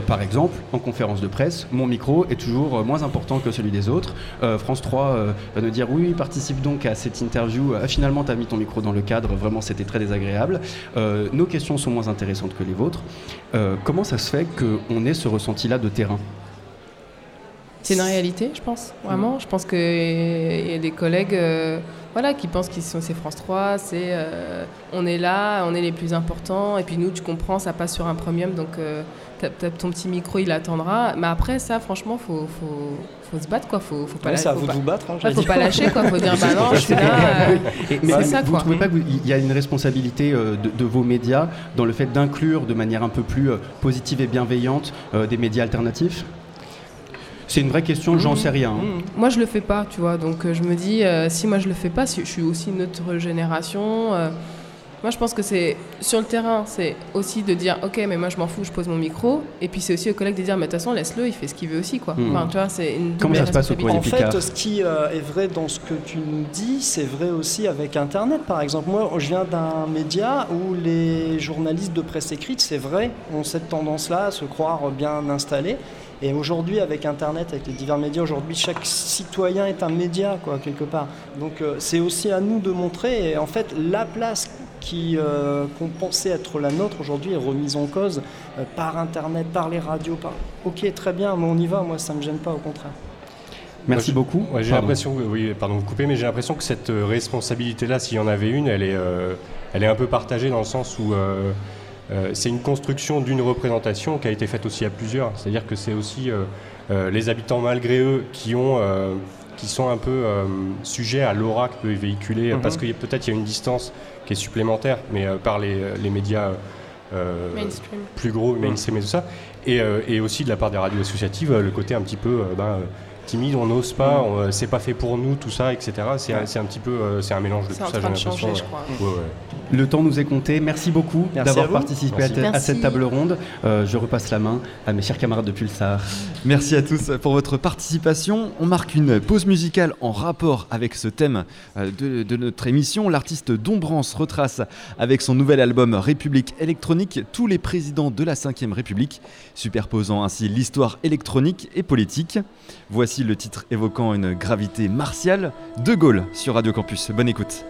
par exemple, en conférence de presse, mon micro est toujours moins important que celui des autres. France 3 va nous dire oui, participe donc à cette interview. Finalement, tu as mis ton micro dans le cadre, vraiment, c'était très désagréable. nos questions sont moins intéressantes que les vôtres. Euh, comment ça se fait qu'on ait ce ressenti-là de terrain? C'est une réalité, je pense, vraiment. Je pense qu'il y a des collègues euh, voilà, qui pensent qu'ils sont c'est France 3, c'est euh, on est là, on est les plus importants, et puis nous, tu comprends, ça passe sur un premium, donc euh, ton petit micro, il attendra. Mais après, ça, franchement, faut, faut, faut se battre, quoi. Faut, faut pas Ouais, la- c'est à faut vous pas- de vous battre, hein, Ouais, faut pas lâcher, quoi. Faut dire, *laughs* bah non, je suis là. euh, mais c'est ça, vous quoi. ne trouvez pas qu'il y a une responsabilité euh, de, de vos médias dans le fait d'inclure de manière un peu plus euh, positive et bienveillante euh, des médias alternatifs? C'est une vraie question, j'en sais rien. hein. Moi, je le fais pas, tu vois. Donc, euh, je me dis, euh, si moi je le fais pas, si je suis aussi une autre génération. euh, moi, je pense que c'est sur le terrain, c'est aussi de dire, ok, mais moi je m'en fous, je pose mon micro. Et puis c'est aussi aux collègues de dire, mais de toute façon, laisse-le, il fait ce qu'il veut aussi, quoi. Mhm. Enfin, tu vois, c'est une Comment ça se passe au En fait, ce qui euh, est vrai dans ce que tu nous dis, c'est vrai aussi avec Internet, par exemple. Moi, je viens d'un média où les journalistes de presse écrite, c'est vrai, ont cette tendance-là à se croire bien installés. Et aujourd'hui, avec Internet, avec les divers médias, aujourd'hui, chaque citoyen est un média, quoi, quelque part. Donc, euh, c'est aussi à nous de montrer. Et en fait, la place qui euh, qu'on pensait être la nôtre aujourd'hui est remise en cause euh, par Internet, par les radios. Par... Ok, très bien, mais on y va. Moi, ça me gêne pas, au contraire. Merci Moi, beaucoup. Ouais, j'ai l'impression, que- oui, pardon, vous coupez, mais j'ai l'impression que cette responsabilité-là, s'il y en avait une, elle est, euh, elle est un peu partagée dans le sens où c'est une construction d'une représentation qui a été faite aussi à plusieurs. C'est-à-dire que c'est aussi euh, euh, les habitants malgré eux qui ont, euh, qui sont un peu euh, sujets à l'aura que peut véhiculer, Mhm. parce que y a- peut-être il y a une distance qui est supplémentaire, mais euh, par les, les médias. euh, Mainstream. plus gros, mainstream et tout ça. Et, euh, et aussi de la part des radios associatives, euh, le côté un petit peu euh, ben, euh, timide, on n'ose pas, on, euh, c'est pas fait pour nous, tout ça, etc. C'est un- c'est un petit peu, euh, c'est un mélange de C'est tout ça, j'ai train de l'impression. changer, je ouais. crois. Ouais, ouais. Le temps nous est compté. Merci beaucoup Merci d'avoir participé à, cette table ronde. Euh, je repasse la main à mes chers camarades de Pulsar. Merci à tous pour votre participation. On marque une pause musicale en rapport avec ce thème de, de notre émission. L'artiste Dombrance retrace avec son nouvel album République électronique tous les présidents de la Ve République, superposant ainsi l'histoire électronique et politique. Voici le titre évoquant une gravité martiale, De Gaulle sur Radio Campus. Bonne écoute.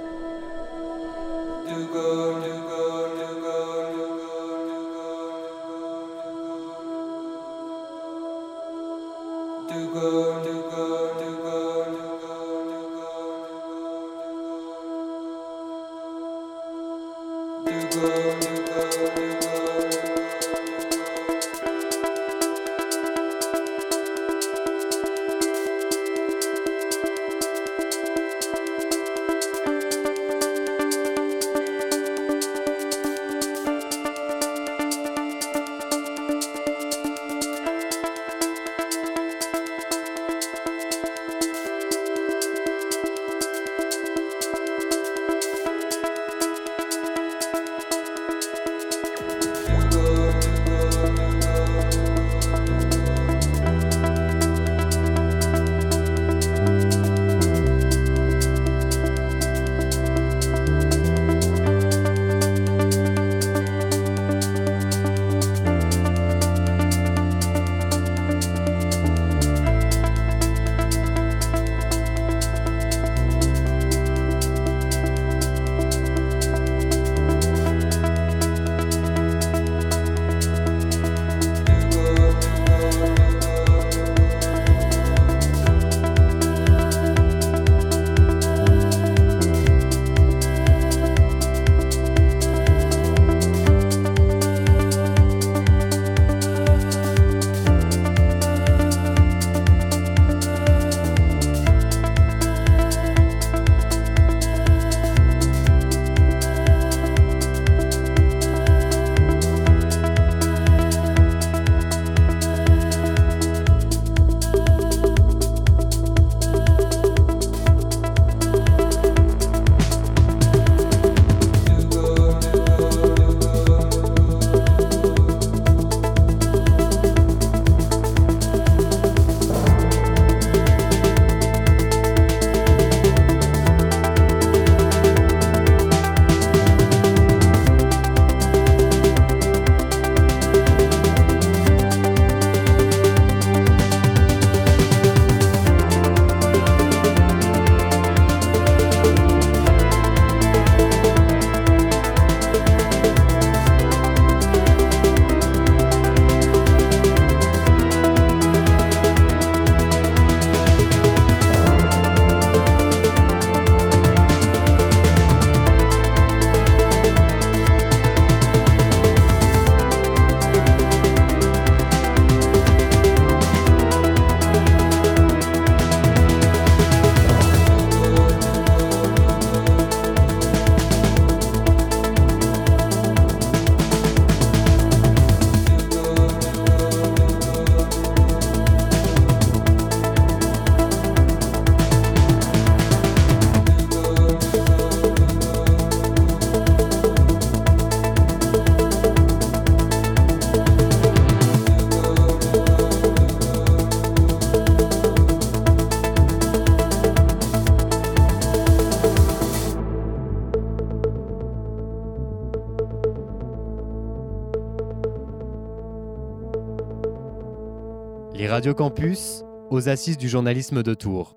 Radio Campus aux assises du journalisme de Tours.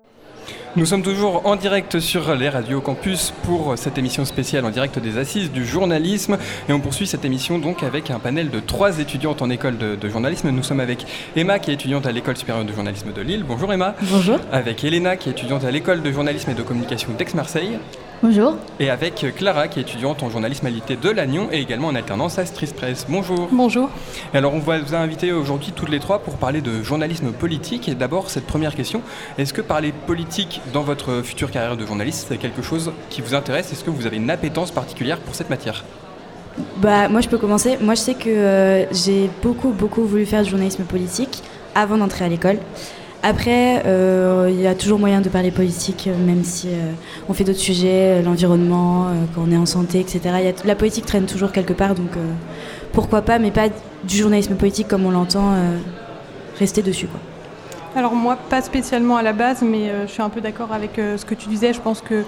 Nous sommes toujours en direct sur les radios campus pour cette émission spéciale en direct des assises du journalisme et on poursuit cette émission donc avec un panel de trois étudiantes en école de, de journalisme. Nous sommes avec Emma qui est étudiante à l'école supérieure de journalisme de Lille. Bonjour Emma. Bonjour. Avec Elena qui est étudiante à l'école de journalisme et de communication d'Aix-Marseille. Bonjour. Et avec Clara qui est étudiante en journalisme à l'IT de Lannion et également en alternance à Stris Press. Bonjour. Bonjour. Alors on va vous inviter aujourd'hui toutes les trois pour parler de journalisme politique. Et d'abord cette première question, est-ce que parler politique dans votre future carrière de journaliste, c'est quelque chose qui vous intéresse? Est-ce que vous avez une appétence particulière pour cette matière? Bah, Moi je peux commencer. Moi je sais que euh, j'ai beaucoup beaucoup voulu faire du journalisme politique avant d'entrer à l'école. Après, euh, il y a toujours moyen de parler politique, euh, même si euh, on fait d'autres sujets, l'environnement, quand on est en santé, etc. La politique traîne toujours quelque part, donc pourquoi pas, mais pas du journalisme politique comme on l'entend, rester dessus. Quoi. Alors moi, pas spécialement à la base, mais je suis un peu d'accord avec ce que tu disais. Je pense que,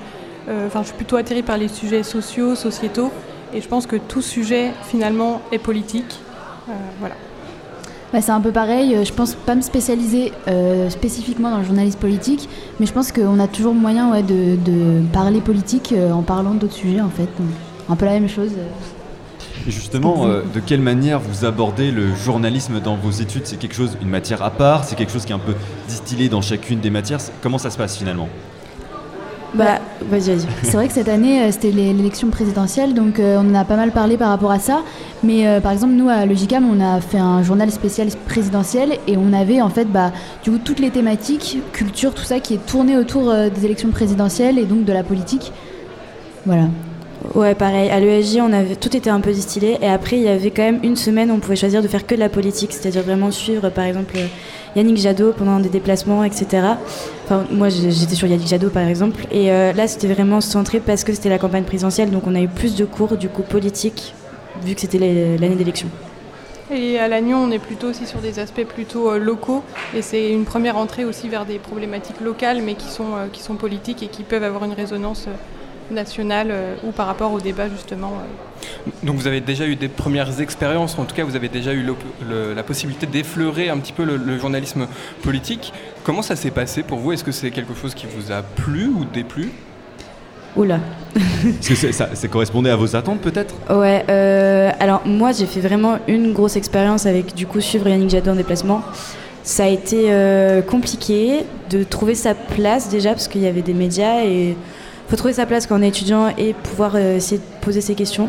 enfin, je suis plutôt atterrée par les sujets sociaux, sociétaux, et je pense que tout sujet finalement est politique. voilà. Bah, c'est un peu pareil, euh, je pense pas me spécialiser euh, spécifiquement dans le journalisme politique, mais je pense qu'on a toujours moyen ouais, de, de, parler politique euh, en parlant d'autres sujets en fait. Donc, un peu la même chose. Et justement, euh, de quelle manière vous abordez le journalisme dans vos études? C'est quelque chose, une matière à part? C'est quelque chose qui est un peu distillé dans chacune des matières? Comment ça se passe finalement? Bah, vas-y, vas-y. C'est vrai que cette année, euh, c'était l'élection présidentielle, donc euh, on en a pas mal parlé par rapport à ça. Mais euh, par exemple, nous, à Logicam, on a fait un journal spécial présidentiel et on avait en fait, bah, du coup, toutes les thématiques, culture, tout ça qui est tourné autour des élections présidentielles et donc de la politique. Voilà. Ouais, pareil. À l'ESJ, on avait tout était un peu distillé, et après, il y avait quand même une semaine, où on pouvait choisir de faire que de la politique, c'est-à-dire vraiment suivre, par exemple, Yannick Jadot pendant des déplacements, etc. Enfin, moi, j'étais sur Yannick Jadot, par exemple, et euh, là, c'était vraiment centré parce que c'était la campagne présidentielle, donc on a eu plus de cours, du coup, politique, vu que c'était l'année d'élection. Et à Lannion, on est plutôt aussi sur des aspects plutôt euh, locaux, et c'est une première entrée aussi vers des problématiques locales, mais qui sont, euh, qui sont politiques et qui peuvent avoir une résonance nationale euh, ou par rapport au débat justement. Euh. Donc vous avez déjà eu des premières expériences, en tout cas vous avez déjà eu la possibilité d'effleurer un petit peu le, journalisme politique. Comment ça s'est passé pour vous? Est-ce que c'est quelque chose qui vous a plu ou déplu? Oula. Est-ce que ça, correspondait à vos attentes peut-être? Ouais, euh, alors moi j'ai fait vraiment une grosse expérience avec du coup suivre Yannick Jadot en déplacement. Ça a été compliqué de trouver sa place déjà parce qu'il y avait des médias et faut trouver sa place quand on est étudiant et pouvoir euh, essayer de poser ses questions.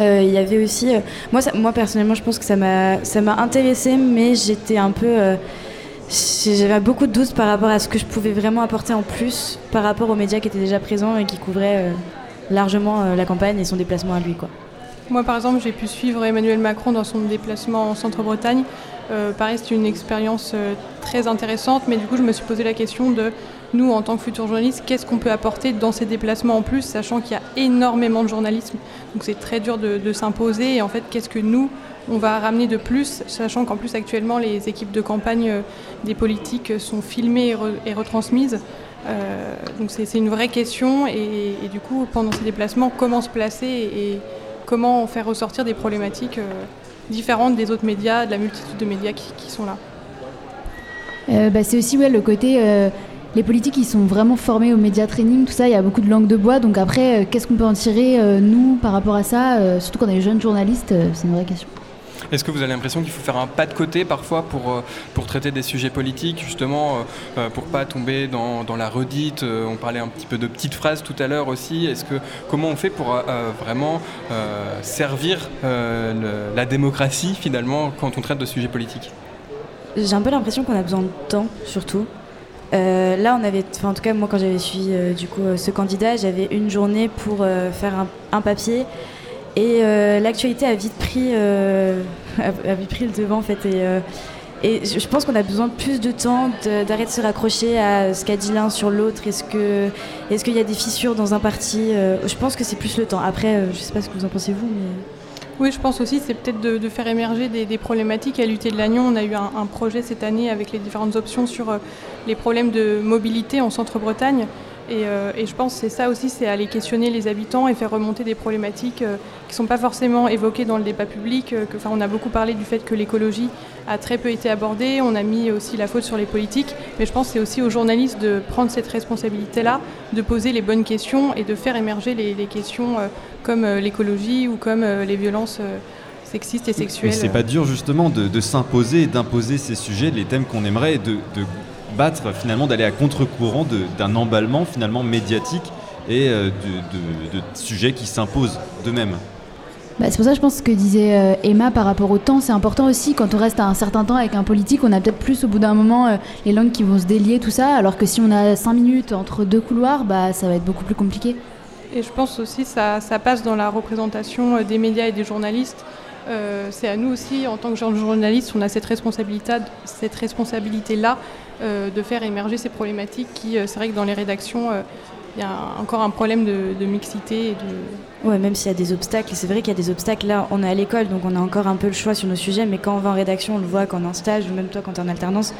Euh, il y avait aussi, euh, moi, moi personnellement, je pense que ça m'a, ça intéressé, mais j'étais un peu, j'avais beaucoup de doutes par rapport à ce que je pouvais vraiment apporter en plus par rapport aux médias qui étaient déjà présents et qui couvraient largement la campagne et son déplacement à lui, quoi. Moi, par exemple, j'ai pu suivre Emmanuel Macron dans son déplacement en Centre-Bretagne. pareil, c'était une expérience très intéressante, mais du coup, je me suis posé la question de nous, en tant que futurs journalistes, qu'est-ce qu'on peut apporter dans ces déplacements en plus, sachant qu'il y a énormément de journalisme. Donc c'est très dur de, s'imposer. Et en fait, qu'est-ce que nous, on va ramener de plus, sachant qu'en plus actuellement, les équipes de campagne euh, des politiques sont filmées et, retransmises. Euh, donc c'est une vraie question. Et, du coup, pendant ces déplacements, comment se placer et, comment faire ressortir des problématiques euh, différentes des autres médias, de la multitude de médias qui, sont là? Bah, c'est aussi ouais, le côté les politiques ils sont vraiment formés au média training, tout ça, il y a beaucoup de langue de bois. Donc après, euh, qu'est-ce qu'on peut en tirer, euh, nous, par rapport à ça euh, Surtout quand on est jeunes journalistes, c'est une vraie question. Est-ce que vous avez l'impression qu'il faut faire un pas de côté parfois pour, pour traiter des sujets politiques, justement, pour pas tomber dans, dans la redite On parlait un petit peu de petites phrases tout à l'heure aussi. Est-ce que comment on fait pour vraiment servir la démocratie finalement quand on traite de sujets politiques? J'ai un peu l'impression qu'on a besoin de temps, surtout. Euh, là, on avait, en tout cas, moi, quand j'avais suivi euh, du coup euh, ce candidat, j'avais une journée pour faire un, papier. Et l'actualité a vite pris, *laughs* a, vite pris le devant, en fait. Et, je pense qu'on a besoin de plus de temps d'arrêter de, se raccrocher à ce qu'a dit l'un sur l'autre. Est-ce est-ce qu'il y a des fissures dans un parti Je pense que c'est plus le temps. Après, je sais pas ce que vous en pensez vous, mais. Oui, je pense aussi, c'est peut-être de, faire émerger des, problématiques. À l'UT de Lannion, on a eu un, projet cette année avec les différentes options sur euh, les problèmes de mobilité en Centre-Bretagne. Et, euh, et je pense que c'est ça aussi, c'est aller questionner les habitants et faire remonter des problématiques euh, qui ne sont pas forcément évoquées dans le débat public. on a beaucoup parlé du fait que l'écologie a très peu été abordée, on a mis aussi la faute sur les politiques, mais je pense que c'est aussi aux journalistes de prendre cette responsabilité-là, de poser les bonnes questions et de faire émerger les, questions comme euh, l'écologie ou comme euh, les violences euh, sexistes et Mais sexuelles. c'est pas dur justement de, de s'imposer et d'imposer ces sujets, les thèmes qu'on aimerait, et de, de battre finalement, d'aller à contre-courant de- d'un emballement finalement médiatique et euh, de, de- de sujets qui s'imposent d'eux-mêmes. Bah, c'est pour ça que je pense que disait euh, Emma par rapport au temps, c'est important aussi quand on reste un certain temps avec un politique, on a peut-être plus au bout d'un moment euh, les langues qui vont se délier, tout ça, alors que si on a 5 minutes entre deux couloirs, bah, ça va être beaucoup plus compliqué. Et je pense aussi ça, ça passe dans la représentation euh, des médias et des journalistes. Euh, c'est à nous aussi, en tant que journalistes, on a cette responsabilité, cette responsabilité-là euh, de faire émerger ces problématiques qui, c'est vrai que dans les rédactions, il y a encore un problème de, mixité et de, Ouais, même s'il y a des obstacles, c'est vrai qu'il y a des obstacles. Là, on est à l'école, donc on a encore un peu le choix sur nos sujets, mais quand on va en rédaction, on le voit quand on est en stage, ou même toi quand tu es en alternance.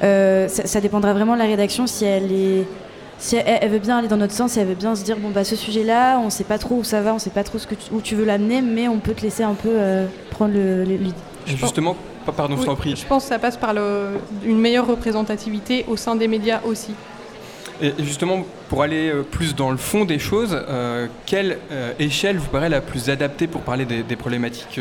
Ça, ça dépendra vraiment de la rédaction si elle est. Si elle, elle veut bien aller dans notre sens, si elle veut bien se dire bon bah ce sujet-là, on sait pas trop où ça va, on sait pas trop ce que tu- où tu veux l'amener, mais on peut te laisser un peu euh, prendre le, le lead. Et Justement, pa- pardon, je Oui, t'en prie. Je pense que ça passe par le- une meilleure représentativité au sein des médias aussi. Et justement, pour aller euh, plus dans le fond des choses, euh, quelle euh, échelle vous paraît la plus adaptée pour parler des, problématiques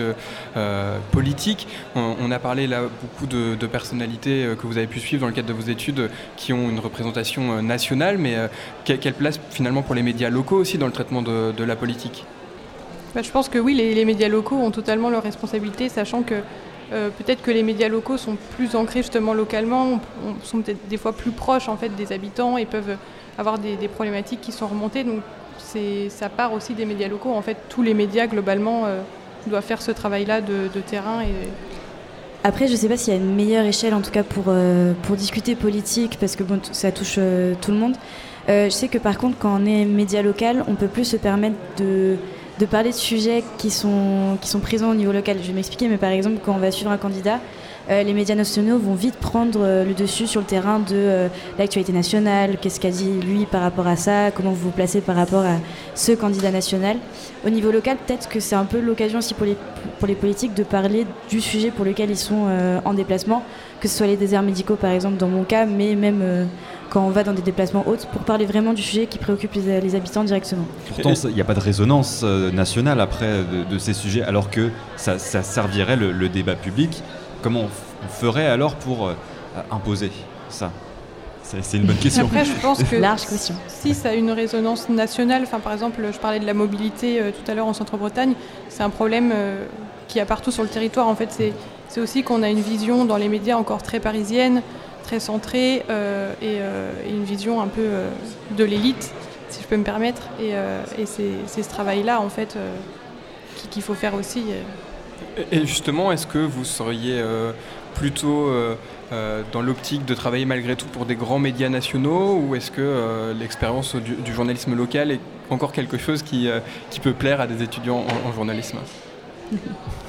politiques? On, a parlé là beaucoup de, personnalités que vous avez pu suivre dans le cadre de vos études qui ont une représentation nationale, mais que- quelle place finalement pour les médias locaux aussi dans le traitement de, la politique? Bah, je pense que oui, les, les médias locaux ont totalement leurs responsabilités, sachant que euh, peut-être que les médias locaux sont plus ancrés justement localement, on- on- sont peut-être des fois plus proches en fait des habitants et peuvent avoir des, problématiques qui sont remontées. Donc ça part aussi des médias locaux. En fait, tous les médias globalement euh, doivent faire ce travail-là de, terrain Après, je sais pas s'il y a une meilleure échelle, en tout cas pour, euh, pour discuter politique, parce que bon, ça touche tout le monde. Je sais que par contre, quand on est média local, on peut plus se permettre de, de parler de sujets qui sont, qui sont présents au niveau local. Je vais m'expliquer, mais par exemple, quand on va suivre un candidat, euh, les médias nationaux vont vite prendre euh, le dessus sur le terrain de euh, l'actualité nationale, qu'est-ce qu'a dit lui par rapport à ça, comment vous vous placez par rapport à ce candidat national. Au niveau local, peut-être que c'est un peu l'occasion aussi pour les, pour les politiques de parler du sujet pour lequel ils sont en déplacement, que ce soit les déserts médicaux par exemple dans mon cas, mais même quand on va dans des déplacements hauts, pour parler vraiment du sujet qui préoccupe les, les habitants directement. Pourtant, il n'y a pas de résonance euh, nationale après de, de ces sujets, alors que ça, ça servirait le, le débat public. Comment on, ferait alors pour euh, imposer ça? C'est une bonne question. Après, je pense que Large question. si ça a une résonance nationale, enfin, par exemple, je parlais de la mobilité euh, tout à l'heure en Centre-Bretagne, c'est un problème euh, qu'il y a partout sur le territoire. En fait, c'est c'est aussi qu'on a une vision dans les médias encore très parisienne, très centrée, euh, et, euh, et une vision un peu euh, de l'élite, si je peux me permettre. Et, euh, et c'est c'est ce travail-là, en fait, euh, qui- qu'il faut faire aussi. Et justement, est-ce que vous seriez euh, plutôt dans l'optique de travailler malgré tout pour des grands médias nationaux ou est-ce que euh, l'expérience du, du journalisme local est encore quelque chose qui, euh, qui peut plaire à des étudiants en, en journalisme?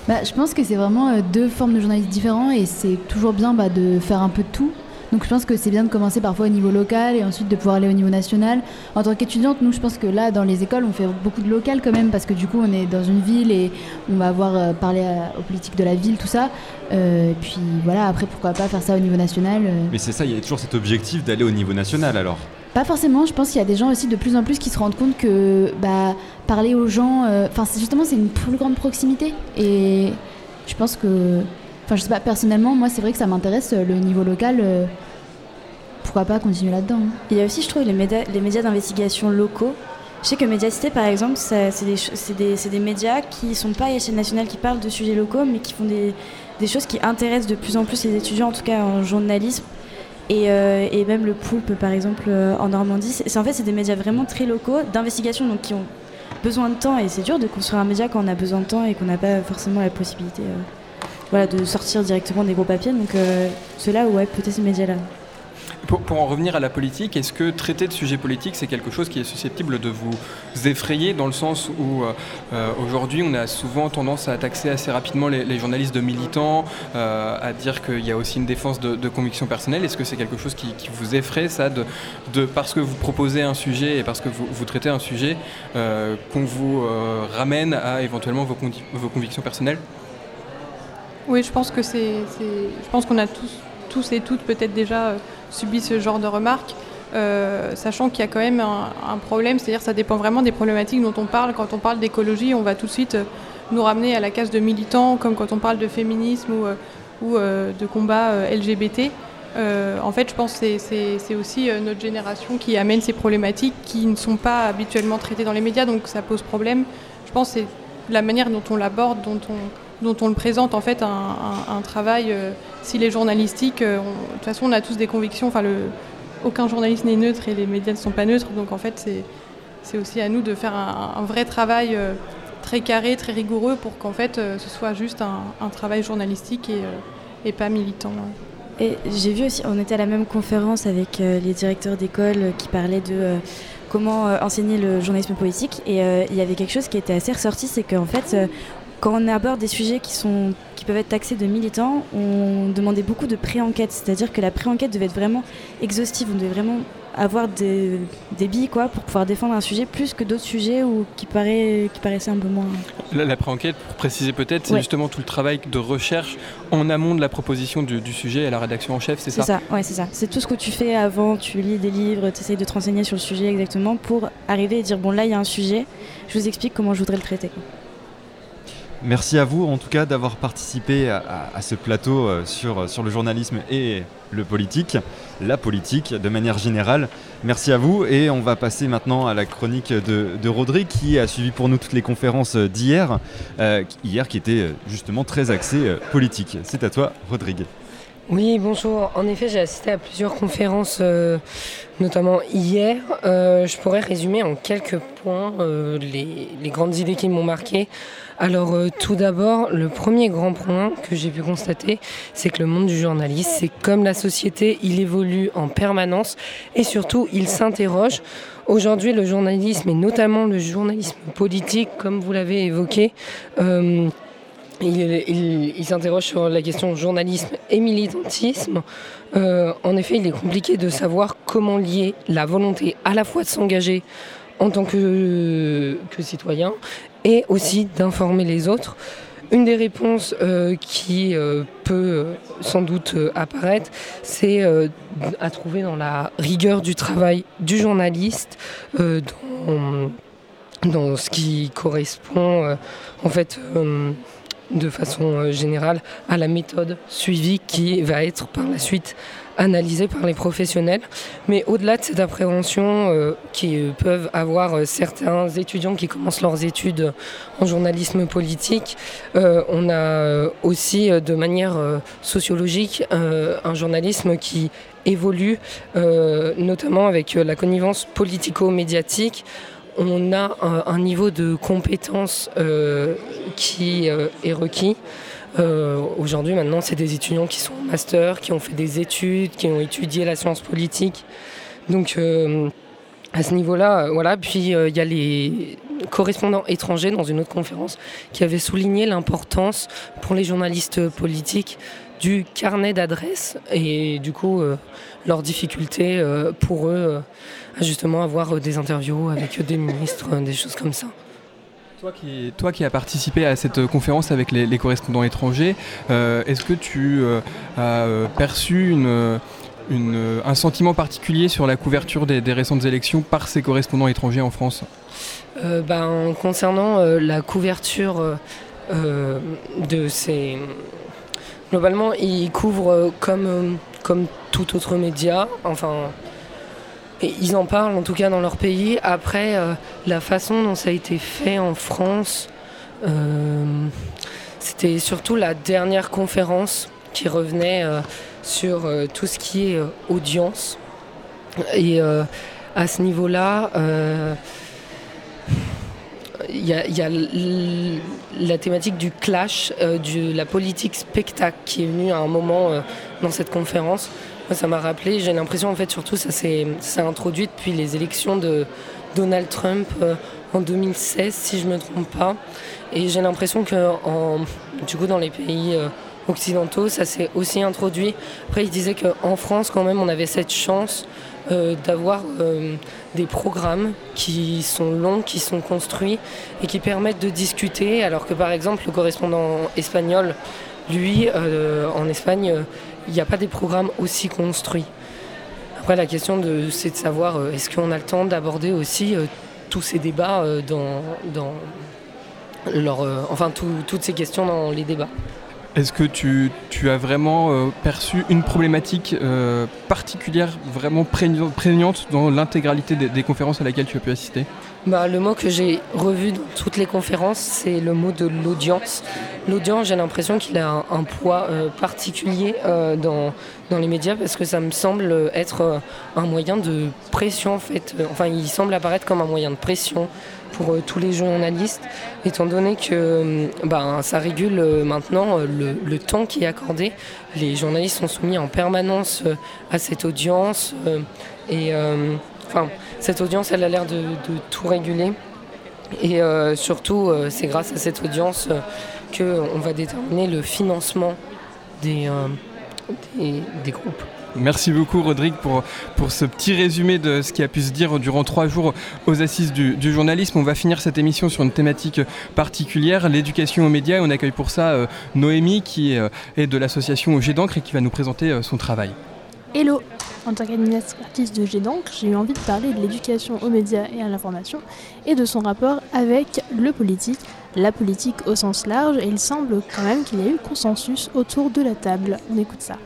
Bah, je pense que c'est vraiment deux formes de journalistes différents et c'est toujours bien bah, de faire un peu de tout. Donc je pense que c'est bien de commencer parfois au niveau local et ensuite de pouvoir aller au niveau national. En tant qu'étudiante, nous, je pense que là, dans les écoles, on fait beaucoup de local quand même parce que du coup, on est dans une ville et on va avoir euh, parlé à- aux politiques de la ville, tout ça. Euh, et puis voilà, après, pourquoi pas faire ça au niveau national euh. Mais c'est ça, il y a toujours cet objectif d'aller au niveau national alors. Pas forcément, je pense qu'il y a des gens aussi de plus en plus qui se rendent compte que bah, parler aux gens, euh, enfin justement c'est une plus grande proximité et je pense que, je sais pas, personnellement moi c'est vrai que ça m'intéresse euh, le niveau local, euh, pourquoi pas continuer là-dedans. hein. Il y a aussi, je trouve, les médias, les médias d'investigation locaux. Je sais que Médiacité, par exemple, c'est des, des, des médias qui sont pas à échelle nationale, qui parlent de sujets locaux, mais qui font des, des choses qui intéressent de plus en plus les étudiants, en tout cas en journalisme. Et, euh, et même le Poulpe, par exemple, en Normandie. C'est, en fait, c'est des médias vraiment très locaux, d'investigation, donc qui ont besoin de temps. Et c'est dur de construire un média quand on a besoin de temps et qu'on n'a pas forcément la possibilité voilà, de sortir directement des gros papiers. Donc, euh, ceux-là, ouais, peut-être ces médias-là. pour, en revenir à la politique, est-ce que traiter de sujets politiques, c'est quelque chose qui est susceptible de vous effrayer dans le sens où aujourd'hui on a souvent tendance à taxer assez rapidement les, journalistes de militants, à dire qu'il y a aussi une défense de, de conviction personnelle. Est-ce que c'est quelque chose qui, vous effraie, ça, de, parce que vous proposez un sujet et parce que vous, traitez un sujet, qu'on vous ramène à éventuellement vos convictions personnelles? Oui, je pense que c'est, je pense qu'on a tous, tous et toutes peut-être déjà euh, subi ce genre de remarques, euh, sachant qu'il y a quand même un, problème, c'est-à-dire ça dépend vraiment des problématiques dont on parle. Quand on parle d'écologie, on va tout de suite euh, nous ramener à la case de militants, comme quand on parle de féminisme ou, ou de combat LGBT. en fait, je pense que c'est aussi notre génération qui amène ces problématiques qui ne sont pas habituellement traitées dans les médias, donc ça pose problème. Je pense que c'est la manière dont on l'aborde, dont on, dont on le présente en fait un, travail, euh, s'il est journalistique, euh, de toute façon on a tous des convictions, enfin aucun journaliste n'est neutre et les médias ne sont pas neutres, donc en fait c'est aussi à nous de faire un, vrai travail euh, très carré, très rigoureux pour qu'en fait ce soit juste un, travail journalistique et, et pas militant. Et j'ai vu aussi, on était à la même conférence avec les directeurs d'école qui parlaient de comment enseigner le journalisme politique. Et il y avait quelque chose qui était assez ressorti, c'est qu'en fait, quand on aborde des sujets qui, sont, qui peuvent être taxés de militants, on demandait beaucoup de pré-enquête, c'est-à-dire que la pré-enquête devait être vraiment exhaustive, on devait vraiment avoir des, des, billes quoi, pour pouvoir défendre un sujet plus que d'autres sujets ou qui, paraît, qui paraissaient un peu moins. La, pré-enquête, pour préciser peut-être, c'est justement tout le travail de recherche en amont de la proposition du, sujet à la rédaction en chef, c'est ça C'est ça, ouais, c'est ça. C'est tout ce que tu fais avant, tu lis des livres, tu essayes de te renseigner sur le sujet exactement pour arriver et dire bon là il y a un sujet, je vous explique comment je voudrais le traiter. Merci à vous en tout cas d'avoir participé à, ce plateau euh, sur, sur le journalisme et le politique, la politique de manière générale. Merci à vous et on va passer maintenant à la chronique de, Rodrigue qui a suivi pour nous toutes les conférences d'hier, euh, hier qui était justement très axée euh, politique. C'est à toi Rodrigue. Oui, bonjour. En effet, j'ai assisté à plusieurs conférences, notamment hier. je pourrais résumer en quelques points les, les, grandes idées qui m'ont marqué. Alors euh, tout d'abord, le premier grand point que j'ai pu constater, c'est que le monde du journalisme, c'est comme la société, il évolue en permanence et surtout il s'interroge. Aujourd'hui, le journalisme et notamment le journalisme politique, comme vous l'avez évoqué, il, s'interroge sur la question journalisme et militantisme. Euh, en effet, il est compliqué de savoir comment lier la volonté à la fois de s'engager en tant que, citoyen et aussi d'informer les autres. Une des réponses euh, qui euh, peut sans doute apparaître, c'est à trouver dans la rigueur du travail du journaliste, dans, ce qui correspond en fait de façon générale à la méthode suivie qui va être par la suite analysée par les professionnels. Mais au-delà de cette appréhension euh, qui euh, peuvent avoir euh, certains étudiants qui commencent leurs études en journalisme politique, on a aussi de manière sociologique un journalisme qui évolue, notamment avec la connivence politico-médiatique on a un, niveau de compétence qui est requis. Euh, aujourd'hui, maintenant, c'est des étudiants qui sont master, qui ont fait des études, qui ont étudié la science politique. Donc, euh, à ce niveau-là, euh, voilà. Puis, il y a les correspondants étrangers dans une autre conférence qui avaient souligné l'importance pour les journalistes politiques du carnet d'adresses et du coup leur difficulté pour eux à justement avoir des interviews avec des ministres, des choses comme ça. Toi qui, toi qui as participé à cette conférence avec les, correspondants étrangers, euh, est-ce que tu euh, as euh, perçu un sentiment particulier sur la couverture des, récentes élections par ces correspondants étrangers en France? Ben, Concernant la couverture de ces... Globalement, ils couvrent comme, comme tout autre média, enfin ils en parlent en tout cas dans leur pays. Après, euh, la façon dont ça a été fait en France, euh, c'était surtout la dernière conférence qui revenait euh, sur tout ce qui est audience. Et à ce niveau-là, il y, a la thématique du clash, de la politique spectacle qui est venue à un moment dans cette conférence. Moi, ça m'a rappelé, j'ai l'impression en fait surtout ça s'est introduit depuis les élections de Donald Trump en 2016 si je ne me trompe pas. Et j'ai l'impression que du coup dans les pays occidentaux ça s'est aussi introduit. Après il disait qu'en France quand même on avait cette chance euh, d'avoir euh, des programmes qui sont longs, qui sont construits et qui permettent de discuter, alors que par exemple le correspondant espagnol, lui, euh, en Espagne, il n'y a pas des programmes aussi construits. Après la question c'est de savoir est-ce qu'on a le temps d'aborder aussi tous ces débats dans, dans leur, enfin toutes ces questions dans les débats. Est-ce que tu, as vraiment euh, perçu une problématique euh, particulière, vraiment prégnante dans l'intégralité des, conférences à laquelle tu as pu assister? Bah, Le mot que j'ai revu dans toutes les conférences, c'est le mot de l'audience. L'audience, j'ai l'impression qu'il a un, poids euh, particulier dans, dans les médias parce que ça me semble être un moyen de pression en fait. Enfin, il semble apparaître comme un moyen de pression pour euh, tous les journalistes, étant donné que euh, ben, ça régule euh, maintenant le, temps qui est accordé. Les journalistes sont soumis en permanence à cette audience. et enfin, cette audience, elle a l'air de, tout réguler. Et surtout, c'est grâce à cette audience qu'on va déterminer le financement des, des groupes. Merci beaucoup Rodrigue pour, pour ce petit résumé de ce qui a pu se dire durant trois jours aux assises du, journalisme. On va finir cette émission sur une thématique particulière, l'éducation aux médias. On accueille pour ça euh, Noémie qui euh, est de l'association G d'encre et qui va nous présenter euh, son travail. Hello En tant qu'administratrice de G d'encre, j'ai eu envie de parler de l'éducation aux médias et à l'information et de son rapport avec le politique, la politique au sens large et il semble quand même qu'il y a eu consensus autour de la table. On écoute ça.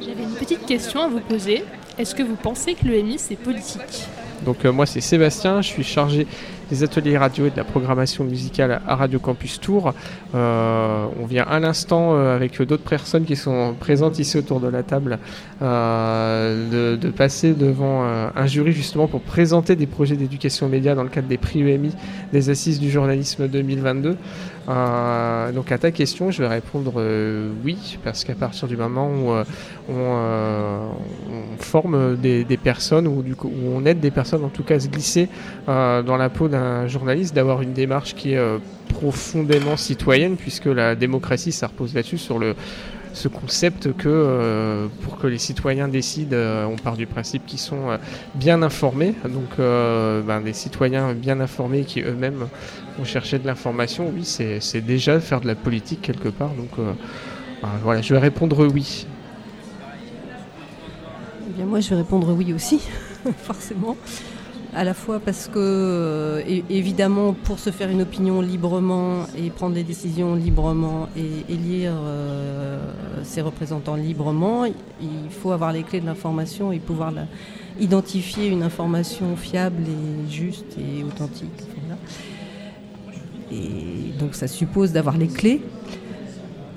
J'avais une petite question à vous poser. Est-ce que vous pensez que l'EMI c'est politique? Donc euh, moi c'est Sébastien, je suis chargé des ateliers radio et de la programmation musicale à Radio Campus Tour. Euh, on vient à l'instant euh, avec d'autres personnes qui sont présentes ici autour de la table de, de, passer devant un jury justement pour présenter des projets d'éducation média dans le cadre des prix EMI des assises du journalisme 2022. Euh, donc à ta question, je vais répondre euh, oui, parce qu'à partir du moment où euh, on, forme des, personnes ou on aide des personnes en tout cas à se glisser dans la peau d'un journaliste, d'avoir une démarche qui est profondément citoyenne, puisque la démocratie, ça repose là-dessus sur le ce concept que euh, pour que les citoyens décident, euh, on part du principe qu'ils sont euh, bien informés. Donc ben, des citoyens bien informés qui eux-mêmes vont chercher de l'information, oui, c'est déjà faire de la politique quelque part. Donc ben, voilà, je vais répondre oui. Eh bien moi je vais répondre oui aussi, *laughs* forcément à la fois parce que, euh, évidemment, pour se faire une opinion librement et prendre des décisions librement et élire euh, ses représentants librement, il faut avoir les clés de l'information et pouvoir identifier une information fiable et juste et authentique. Et donc ça suppose d'avoir les clés.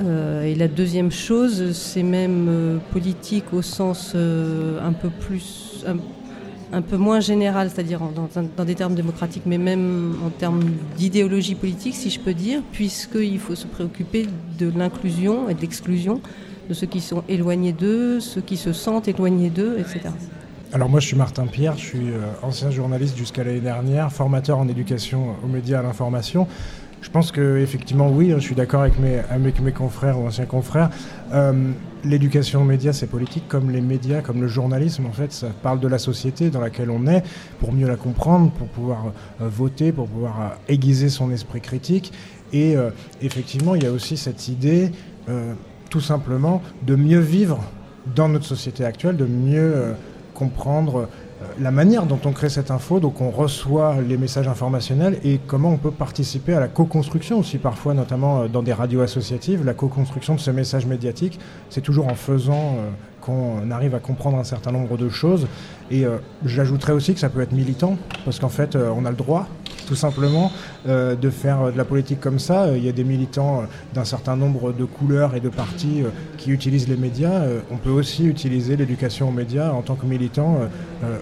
Euh, et la deuxième chose, c'est même politique au sens un peu plus peu moins général, c'est-à-dire dans, des termes démocratiques, mais même en termes d'idéologie politique, si je peux dire, puisqu'il faut se préoccuper de l'inclusion et de l'exclusion de ceux qui sont éloignés d'eux, ceux qui se sentent éloignés d'eux, etc. Alors moi je suis Martin Pierre, je suis euh, ancien journaliste jusqu'à l'année dernière, formateur en éducation aux médias à l'information. Je pense que effectivement oui, je suis d'accord avec mes, confrères ou anciens confrères. Euh, l'éducation aux médias, c'est politique, comme les médias, comme le journalisme, en fait, ça parle de la société dans laquelle on est, pour mieux la comprendre, pour pouvoir euh, voter, pour pouvoir euh, aiguiser son esprit critique. Et effectivement, il y a aussi cette idée, tout simplement, de mieux vivre dans notre société actuelle, de mieux comprendre la manière dont on crée cette info, donc on reçoit les messages informationnels et comment on peut participer à la co-construction aussi parfois, notamment euh, dans des radios associatives, la co-construction de ce message médiatique, c'est toujours en faisant euh, qu'on arrive à comprendre un certain nombre de choses. Et j'ajouterais aussi que ça peut être militant, parce qu'en fait on a le droit tout simplement, euh, de faire de la politique comme ça. Il y a des militants d'un certain nombre de couleurs et de partis qui utilisent les médias. on peut aussi utiliser l'éducation aux médias en tant que militant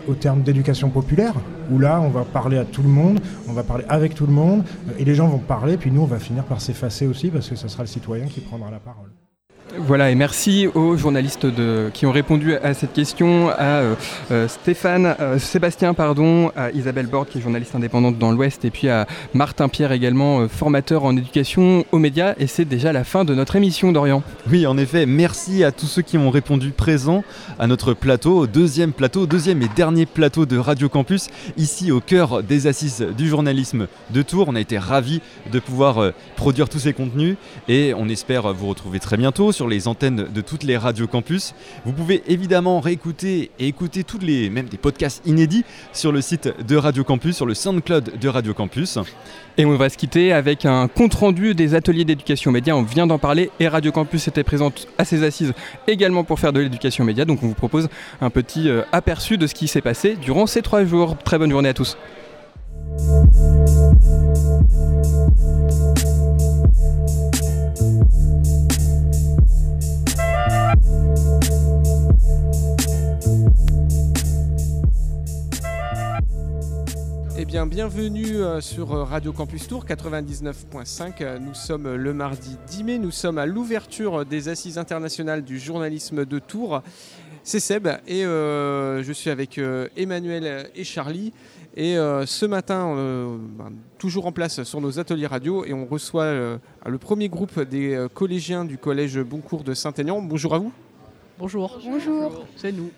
au terme d'éducation populaire, où là, on va parler à tout le monde, on va parler avec tout le monde, et les gens vont parler, puis nous, on va finir par s'effacer aussi, parce que ce sera le citoyen qui prendra la parole. Voilà, et merci aux journalistes qui ont répondu à cette question, à euh, euh, Stéphane, euh, Sébastien, pardon, à Isabelle Borde, qui est journaliste indépendante dans l'Ouest, et puis à Martin Pierre également, formateur en éducation aux médias. Et c'est déjà la fin de notre émission, Dorian. Oui, en effet, merci à tous ceux qui ont répondu présents à notre plateau, deuxième plateau, deuxième et dernier plateau de Radio Campus, ici au cœur des assises du journalisme de Tours. On a été ravis de pouvoir produire tous ces contenus et on espère vous retrouver très bientôt les antennes de toutes les radios campus. Vous pouvez évidemment réécouter et écouter tous les, même des podcasts inédits sur le site de Radio Campus, sur le SoundCloud de Radio Campus. Et on va se quitter avec un compte-rendu des ateliers d'éducation média. On vient d'en parler et Radio Campus était présente à ses assises également pour faire de l'éducation média. Donc on vous propose un petit euh, aperçu de ce qui s'est passé durant ces trois jours. Très bonne journée à tous. Eh bien, bienvenue euh, sur euh, Radio Campus Tour 99.5. Euh, nous sommes le mardi 10 mai. Nous sommes à l'ouverture des Assises internationales du journalisme de Tours. C'est Seb et je suis avec Emmanuel et Charlie. Et ce matin, ben, toujours en place sur nos ateliers radio, et on reçoit le premier groupe des collégiens du collège Boncourt de Saint-Aignan. Bonjour à vous. Bonjour. Bonjour. C'est nous.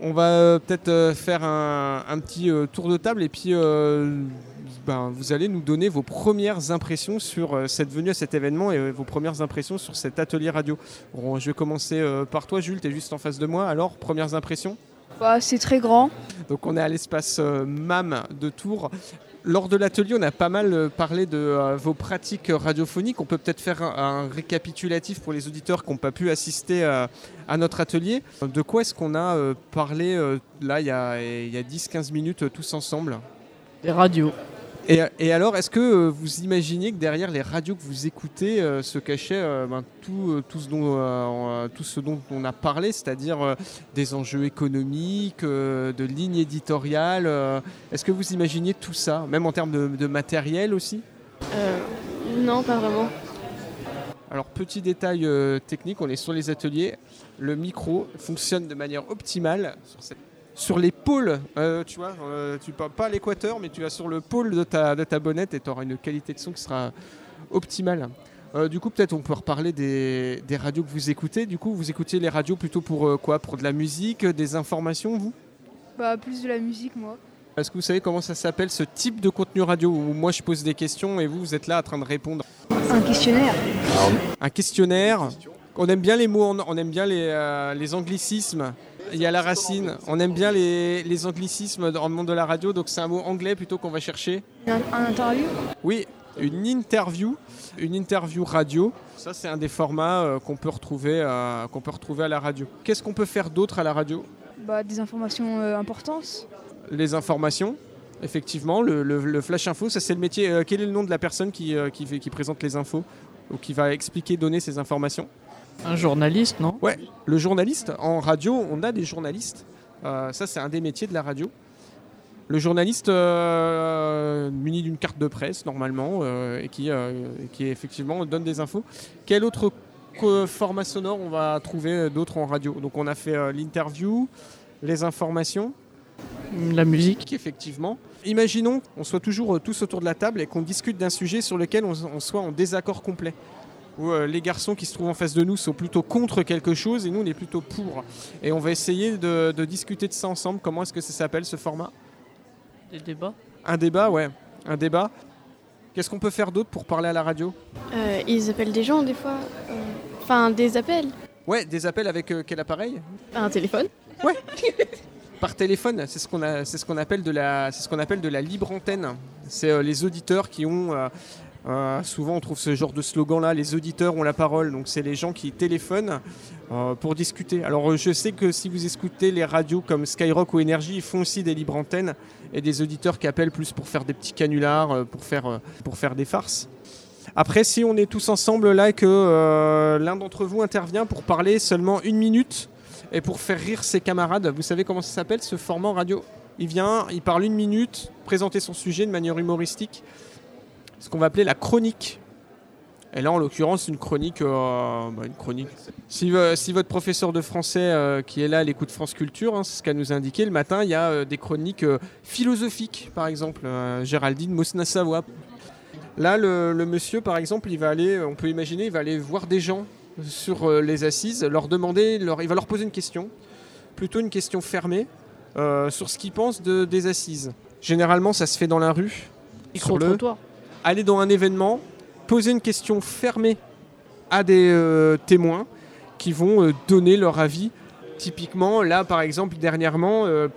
On va euh, peut-être euh, faire un, petit euh, tour de table et puis ben, vous allez nous donner vos premières impressions sur cette venue à cet événement et vos premières impressions sur cet atelier radio. je vais commencer par toi Jules, tu es juste en face de moi. Alors, premières impressions? Bah, C'est très grand. Donc on est à l'espace MAM de Tours. Lors de l'atelier, on a pas mal euh, parlé de euh, vos pratiques radiophoniques. On peut peut-être faire un, récapitulatif pour les auditeurs qui n'ont pas pu assister euh, à, notre atelier. De quoi est-ce qu'on a parlé là il y a, a 10-15 minutes tous ensemble? Des radios. Et, alors, est-ce que euh, vous imaginez que derrière les radios que vous écoutez euh, se cachait euh, ben, tout, ce dont, tout, ce dont, on a parlé, c'est-à-dire des enjeux économiques, de lignes éditoriales Est-ce que vous imaginez tout ça, même en termes de, matériel aussi? Non, pas vraiment. Alors, petit détail technique, on est sur les ateliers. Le micro fonctionne de manière optimale sur cette sur les pôles, euh, tu vois, euh, tu pas, pas à l'équateur, mais tu vas sur le pôle de ta, de ta bonnette et tu auras une qualité de son qui sera optimale. Euh, du coup, peut-être on peut reparler des, des, radios que vous écoutez. Du coup, vous écoutez les radios plutôt pour quoi? Pour de la musique, des informations, vous? Bah, plus de la musique, moi. Est-ce que vous savez comment ça s'appelle ce type de contenu radio où moi je pose des questions et vous, vous êtes là en train de répondre? Un questionnaire. Un questionnaire. On aime bien les mots, on aime bien les, les anglicismes. Il y a la racine. On aime bien les, anglicismes dans le monde de la radio, donc c'est un mot anglais plutôt qu'on va chercher. Un, interview? Oui, une interview, une interview radio. Ça, c'est un des formats euh, qu'on peut retrouver, euh, qu'on peut retrouver à la radio. Qu'est-ce qu'on peut faire d'autre à la radio? Bah, Des informations euh, importantes. Les informations, effectivement. Le, flash info, ça c'est le métier. quel est le nom de la personne qui, qui, qui présente les infos ou qui va expliquer, donner ces informations? Un journaliste, non? Ouais, le journaliste. En radio, on a des journalistes. Euh, ça, c'est un des métiers de la radio. Le journaliste euh, muni d'une carte de presse, normalement, euh, et qui, qui effectivement donne des infos. Quel autre format sonore on va trouver d'autres en radio? Donc, on a fait l'interview, les informations. La musique. Effectivement. Imaginons qu'on soit toujours tous autour de la table et qu'on discute d'un sujet sur lequel on soit en désaccord complet où euh, les garçons qui se trouvent en face de nous sont plutôt contre quelque chose et nous on est plutôt pour. Et on va essayer de, discuter de ça ensemble. Comment est-ce que ça s'appelle ce format? Des débats Un débat, ouais. Un débat. Qu'est-ce qu'on peut faire d'autre pour parler à la radio? Euh, Ils appellent des gens des fois. Euh, enfin, des appels. Ouais, des appels avec quel appareil? Un téléphone. Ouais. *laughs* Par téléphone, c'est ce qu'on ce qu'on appelle de la, c'est ce qu'on appelle de la libre antenne. C'est les auditeurs qui ont Euh, souvent, on trouve ce genre de slogan-là, les auditeurs ont la parole, donc c'est les gens qui téléphonent euh, pour discuter. Alors, euh, je sais que si vous écoutez les radios comme Skyrock ou Énergie, ils font aussi des libres antennes et des auditeurs qui appellent plus pour faire des petits canulars, pour, faire, pour faire des farces. Après, si on est tous ensemble là et que l'un d'entre vous intervient pour parler seulement une minute et pour faire rire ses camarades, vous savez comment ça s'appelle ce format radio? Il vient, il parle une minute, présenter son sujet de manière humoristique ce qu'on va appeler la chronique. Et là, en l'occurrence, une chronique. Euh, bah, une chronique. Si, euh, si, votre professeur de français euh, qui est là à l'écoute France Culture, hein, c'est ce qu'elle nous a indiqué, le matin, il y a des chroniques philosophiques, par exemple. Géraldine Mosna-Savoie. Là, le, monsieur, par exemple, il va aller, on peut imaginer, il va aller voir des gens sur les assises, leur demander, leur, il va leur poser une question, plutôt une question fermée, sur ce qu'ils pensent de, des assises. Généralement, ça se fait dans la rue. Sur le trottoir aller dans un événement, poser une question fermée à des euh, témoins qui vont euh, donner leur avis. Typiquement, là, par exemple, dernièrement, euh,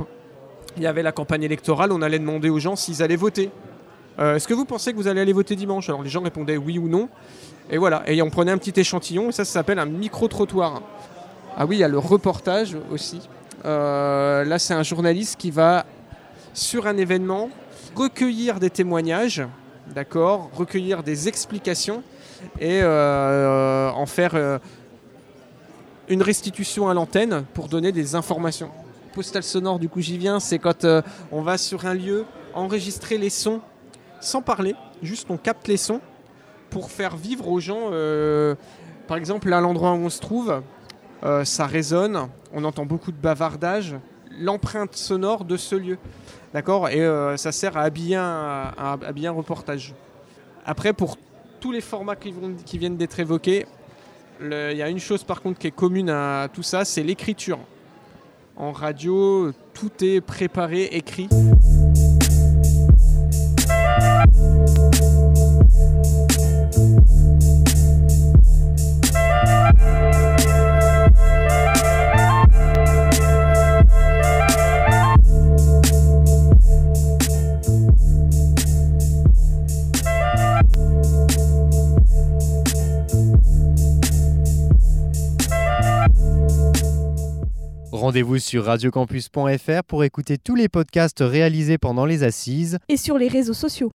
il y avait la campagne électorale, on allait demander aux gens s'ils allaient voter. Est-ce que vous pensez que vous allez aller voter dimanche? Alors les gens répondaient oui ou non. Et voilà, et on prenait un petit échantillon, et ça, ça s'appelle un micro-trottoir. Ah oui, il y a le reportage aussi. là, c'est un journaliste qui va, sur un événement, recueillir des témoignages d'accord, recueillir des explications et euh, en faire euh, une restitution à l'antenne pour donner des informations. Postal sonore, du coup, j'y viens, c'est quand euh, on va sur un lieu enregistrer les sons sans parler, juste on capte les sons pour faire vivre aux gens, par exemple, à l'endroit où on se trouve, ça résonne, on entend beaucoup de bavardage, l'empreinte sonore de ce lieu. D'accord Et euh, ça sert à habiller, un, un reportage. Après, pour tous les formats qui, qui viennent d'être évoqués, il y a une chose par contre qui est commune à tout ça, c'est l'écriture. En radio, tout est préparé, écrit. Rendez-vous sur radiocampus.fr pour écouter tous les podcasts réalisés pendant les assises et sur les réseaux sociaux.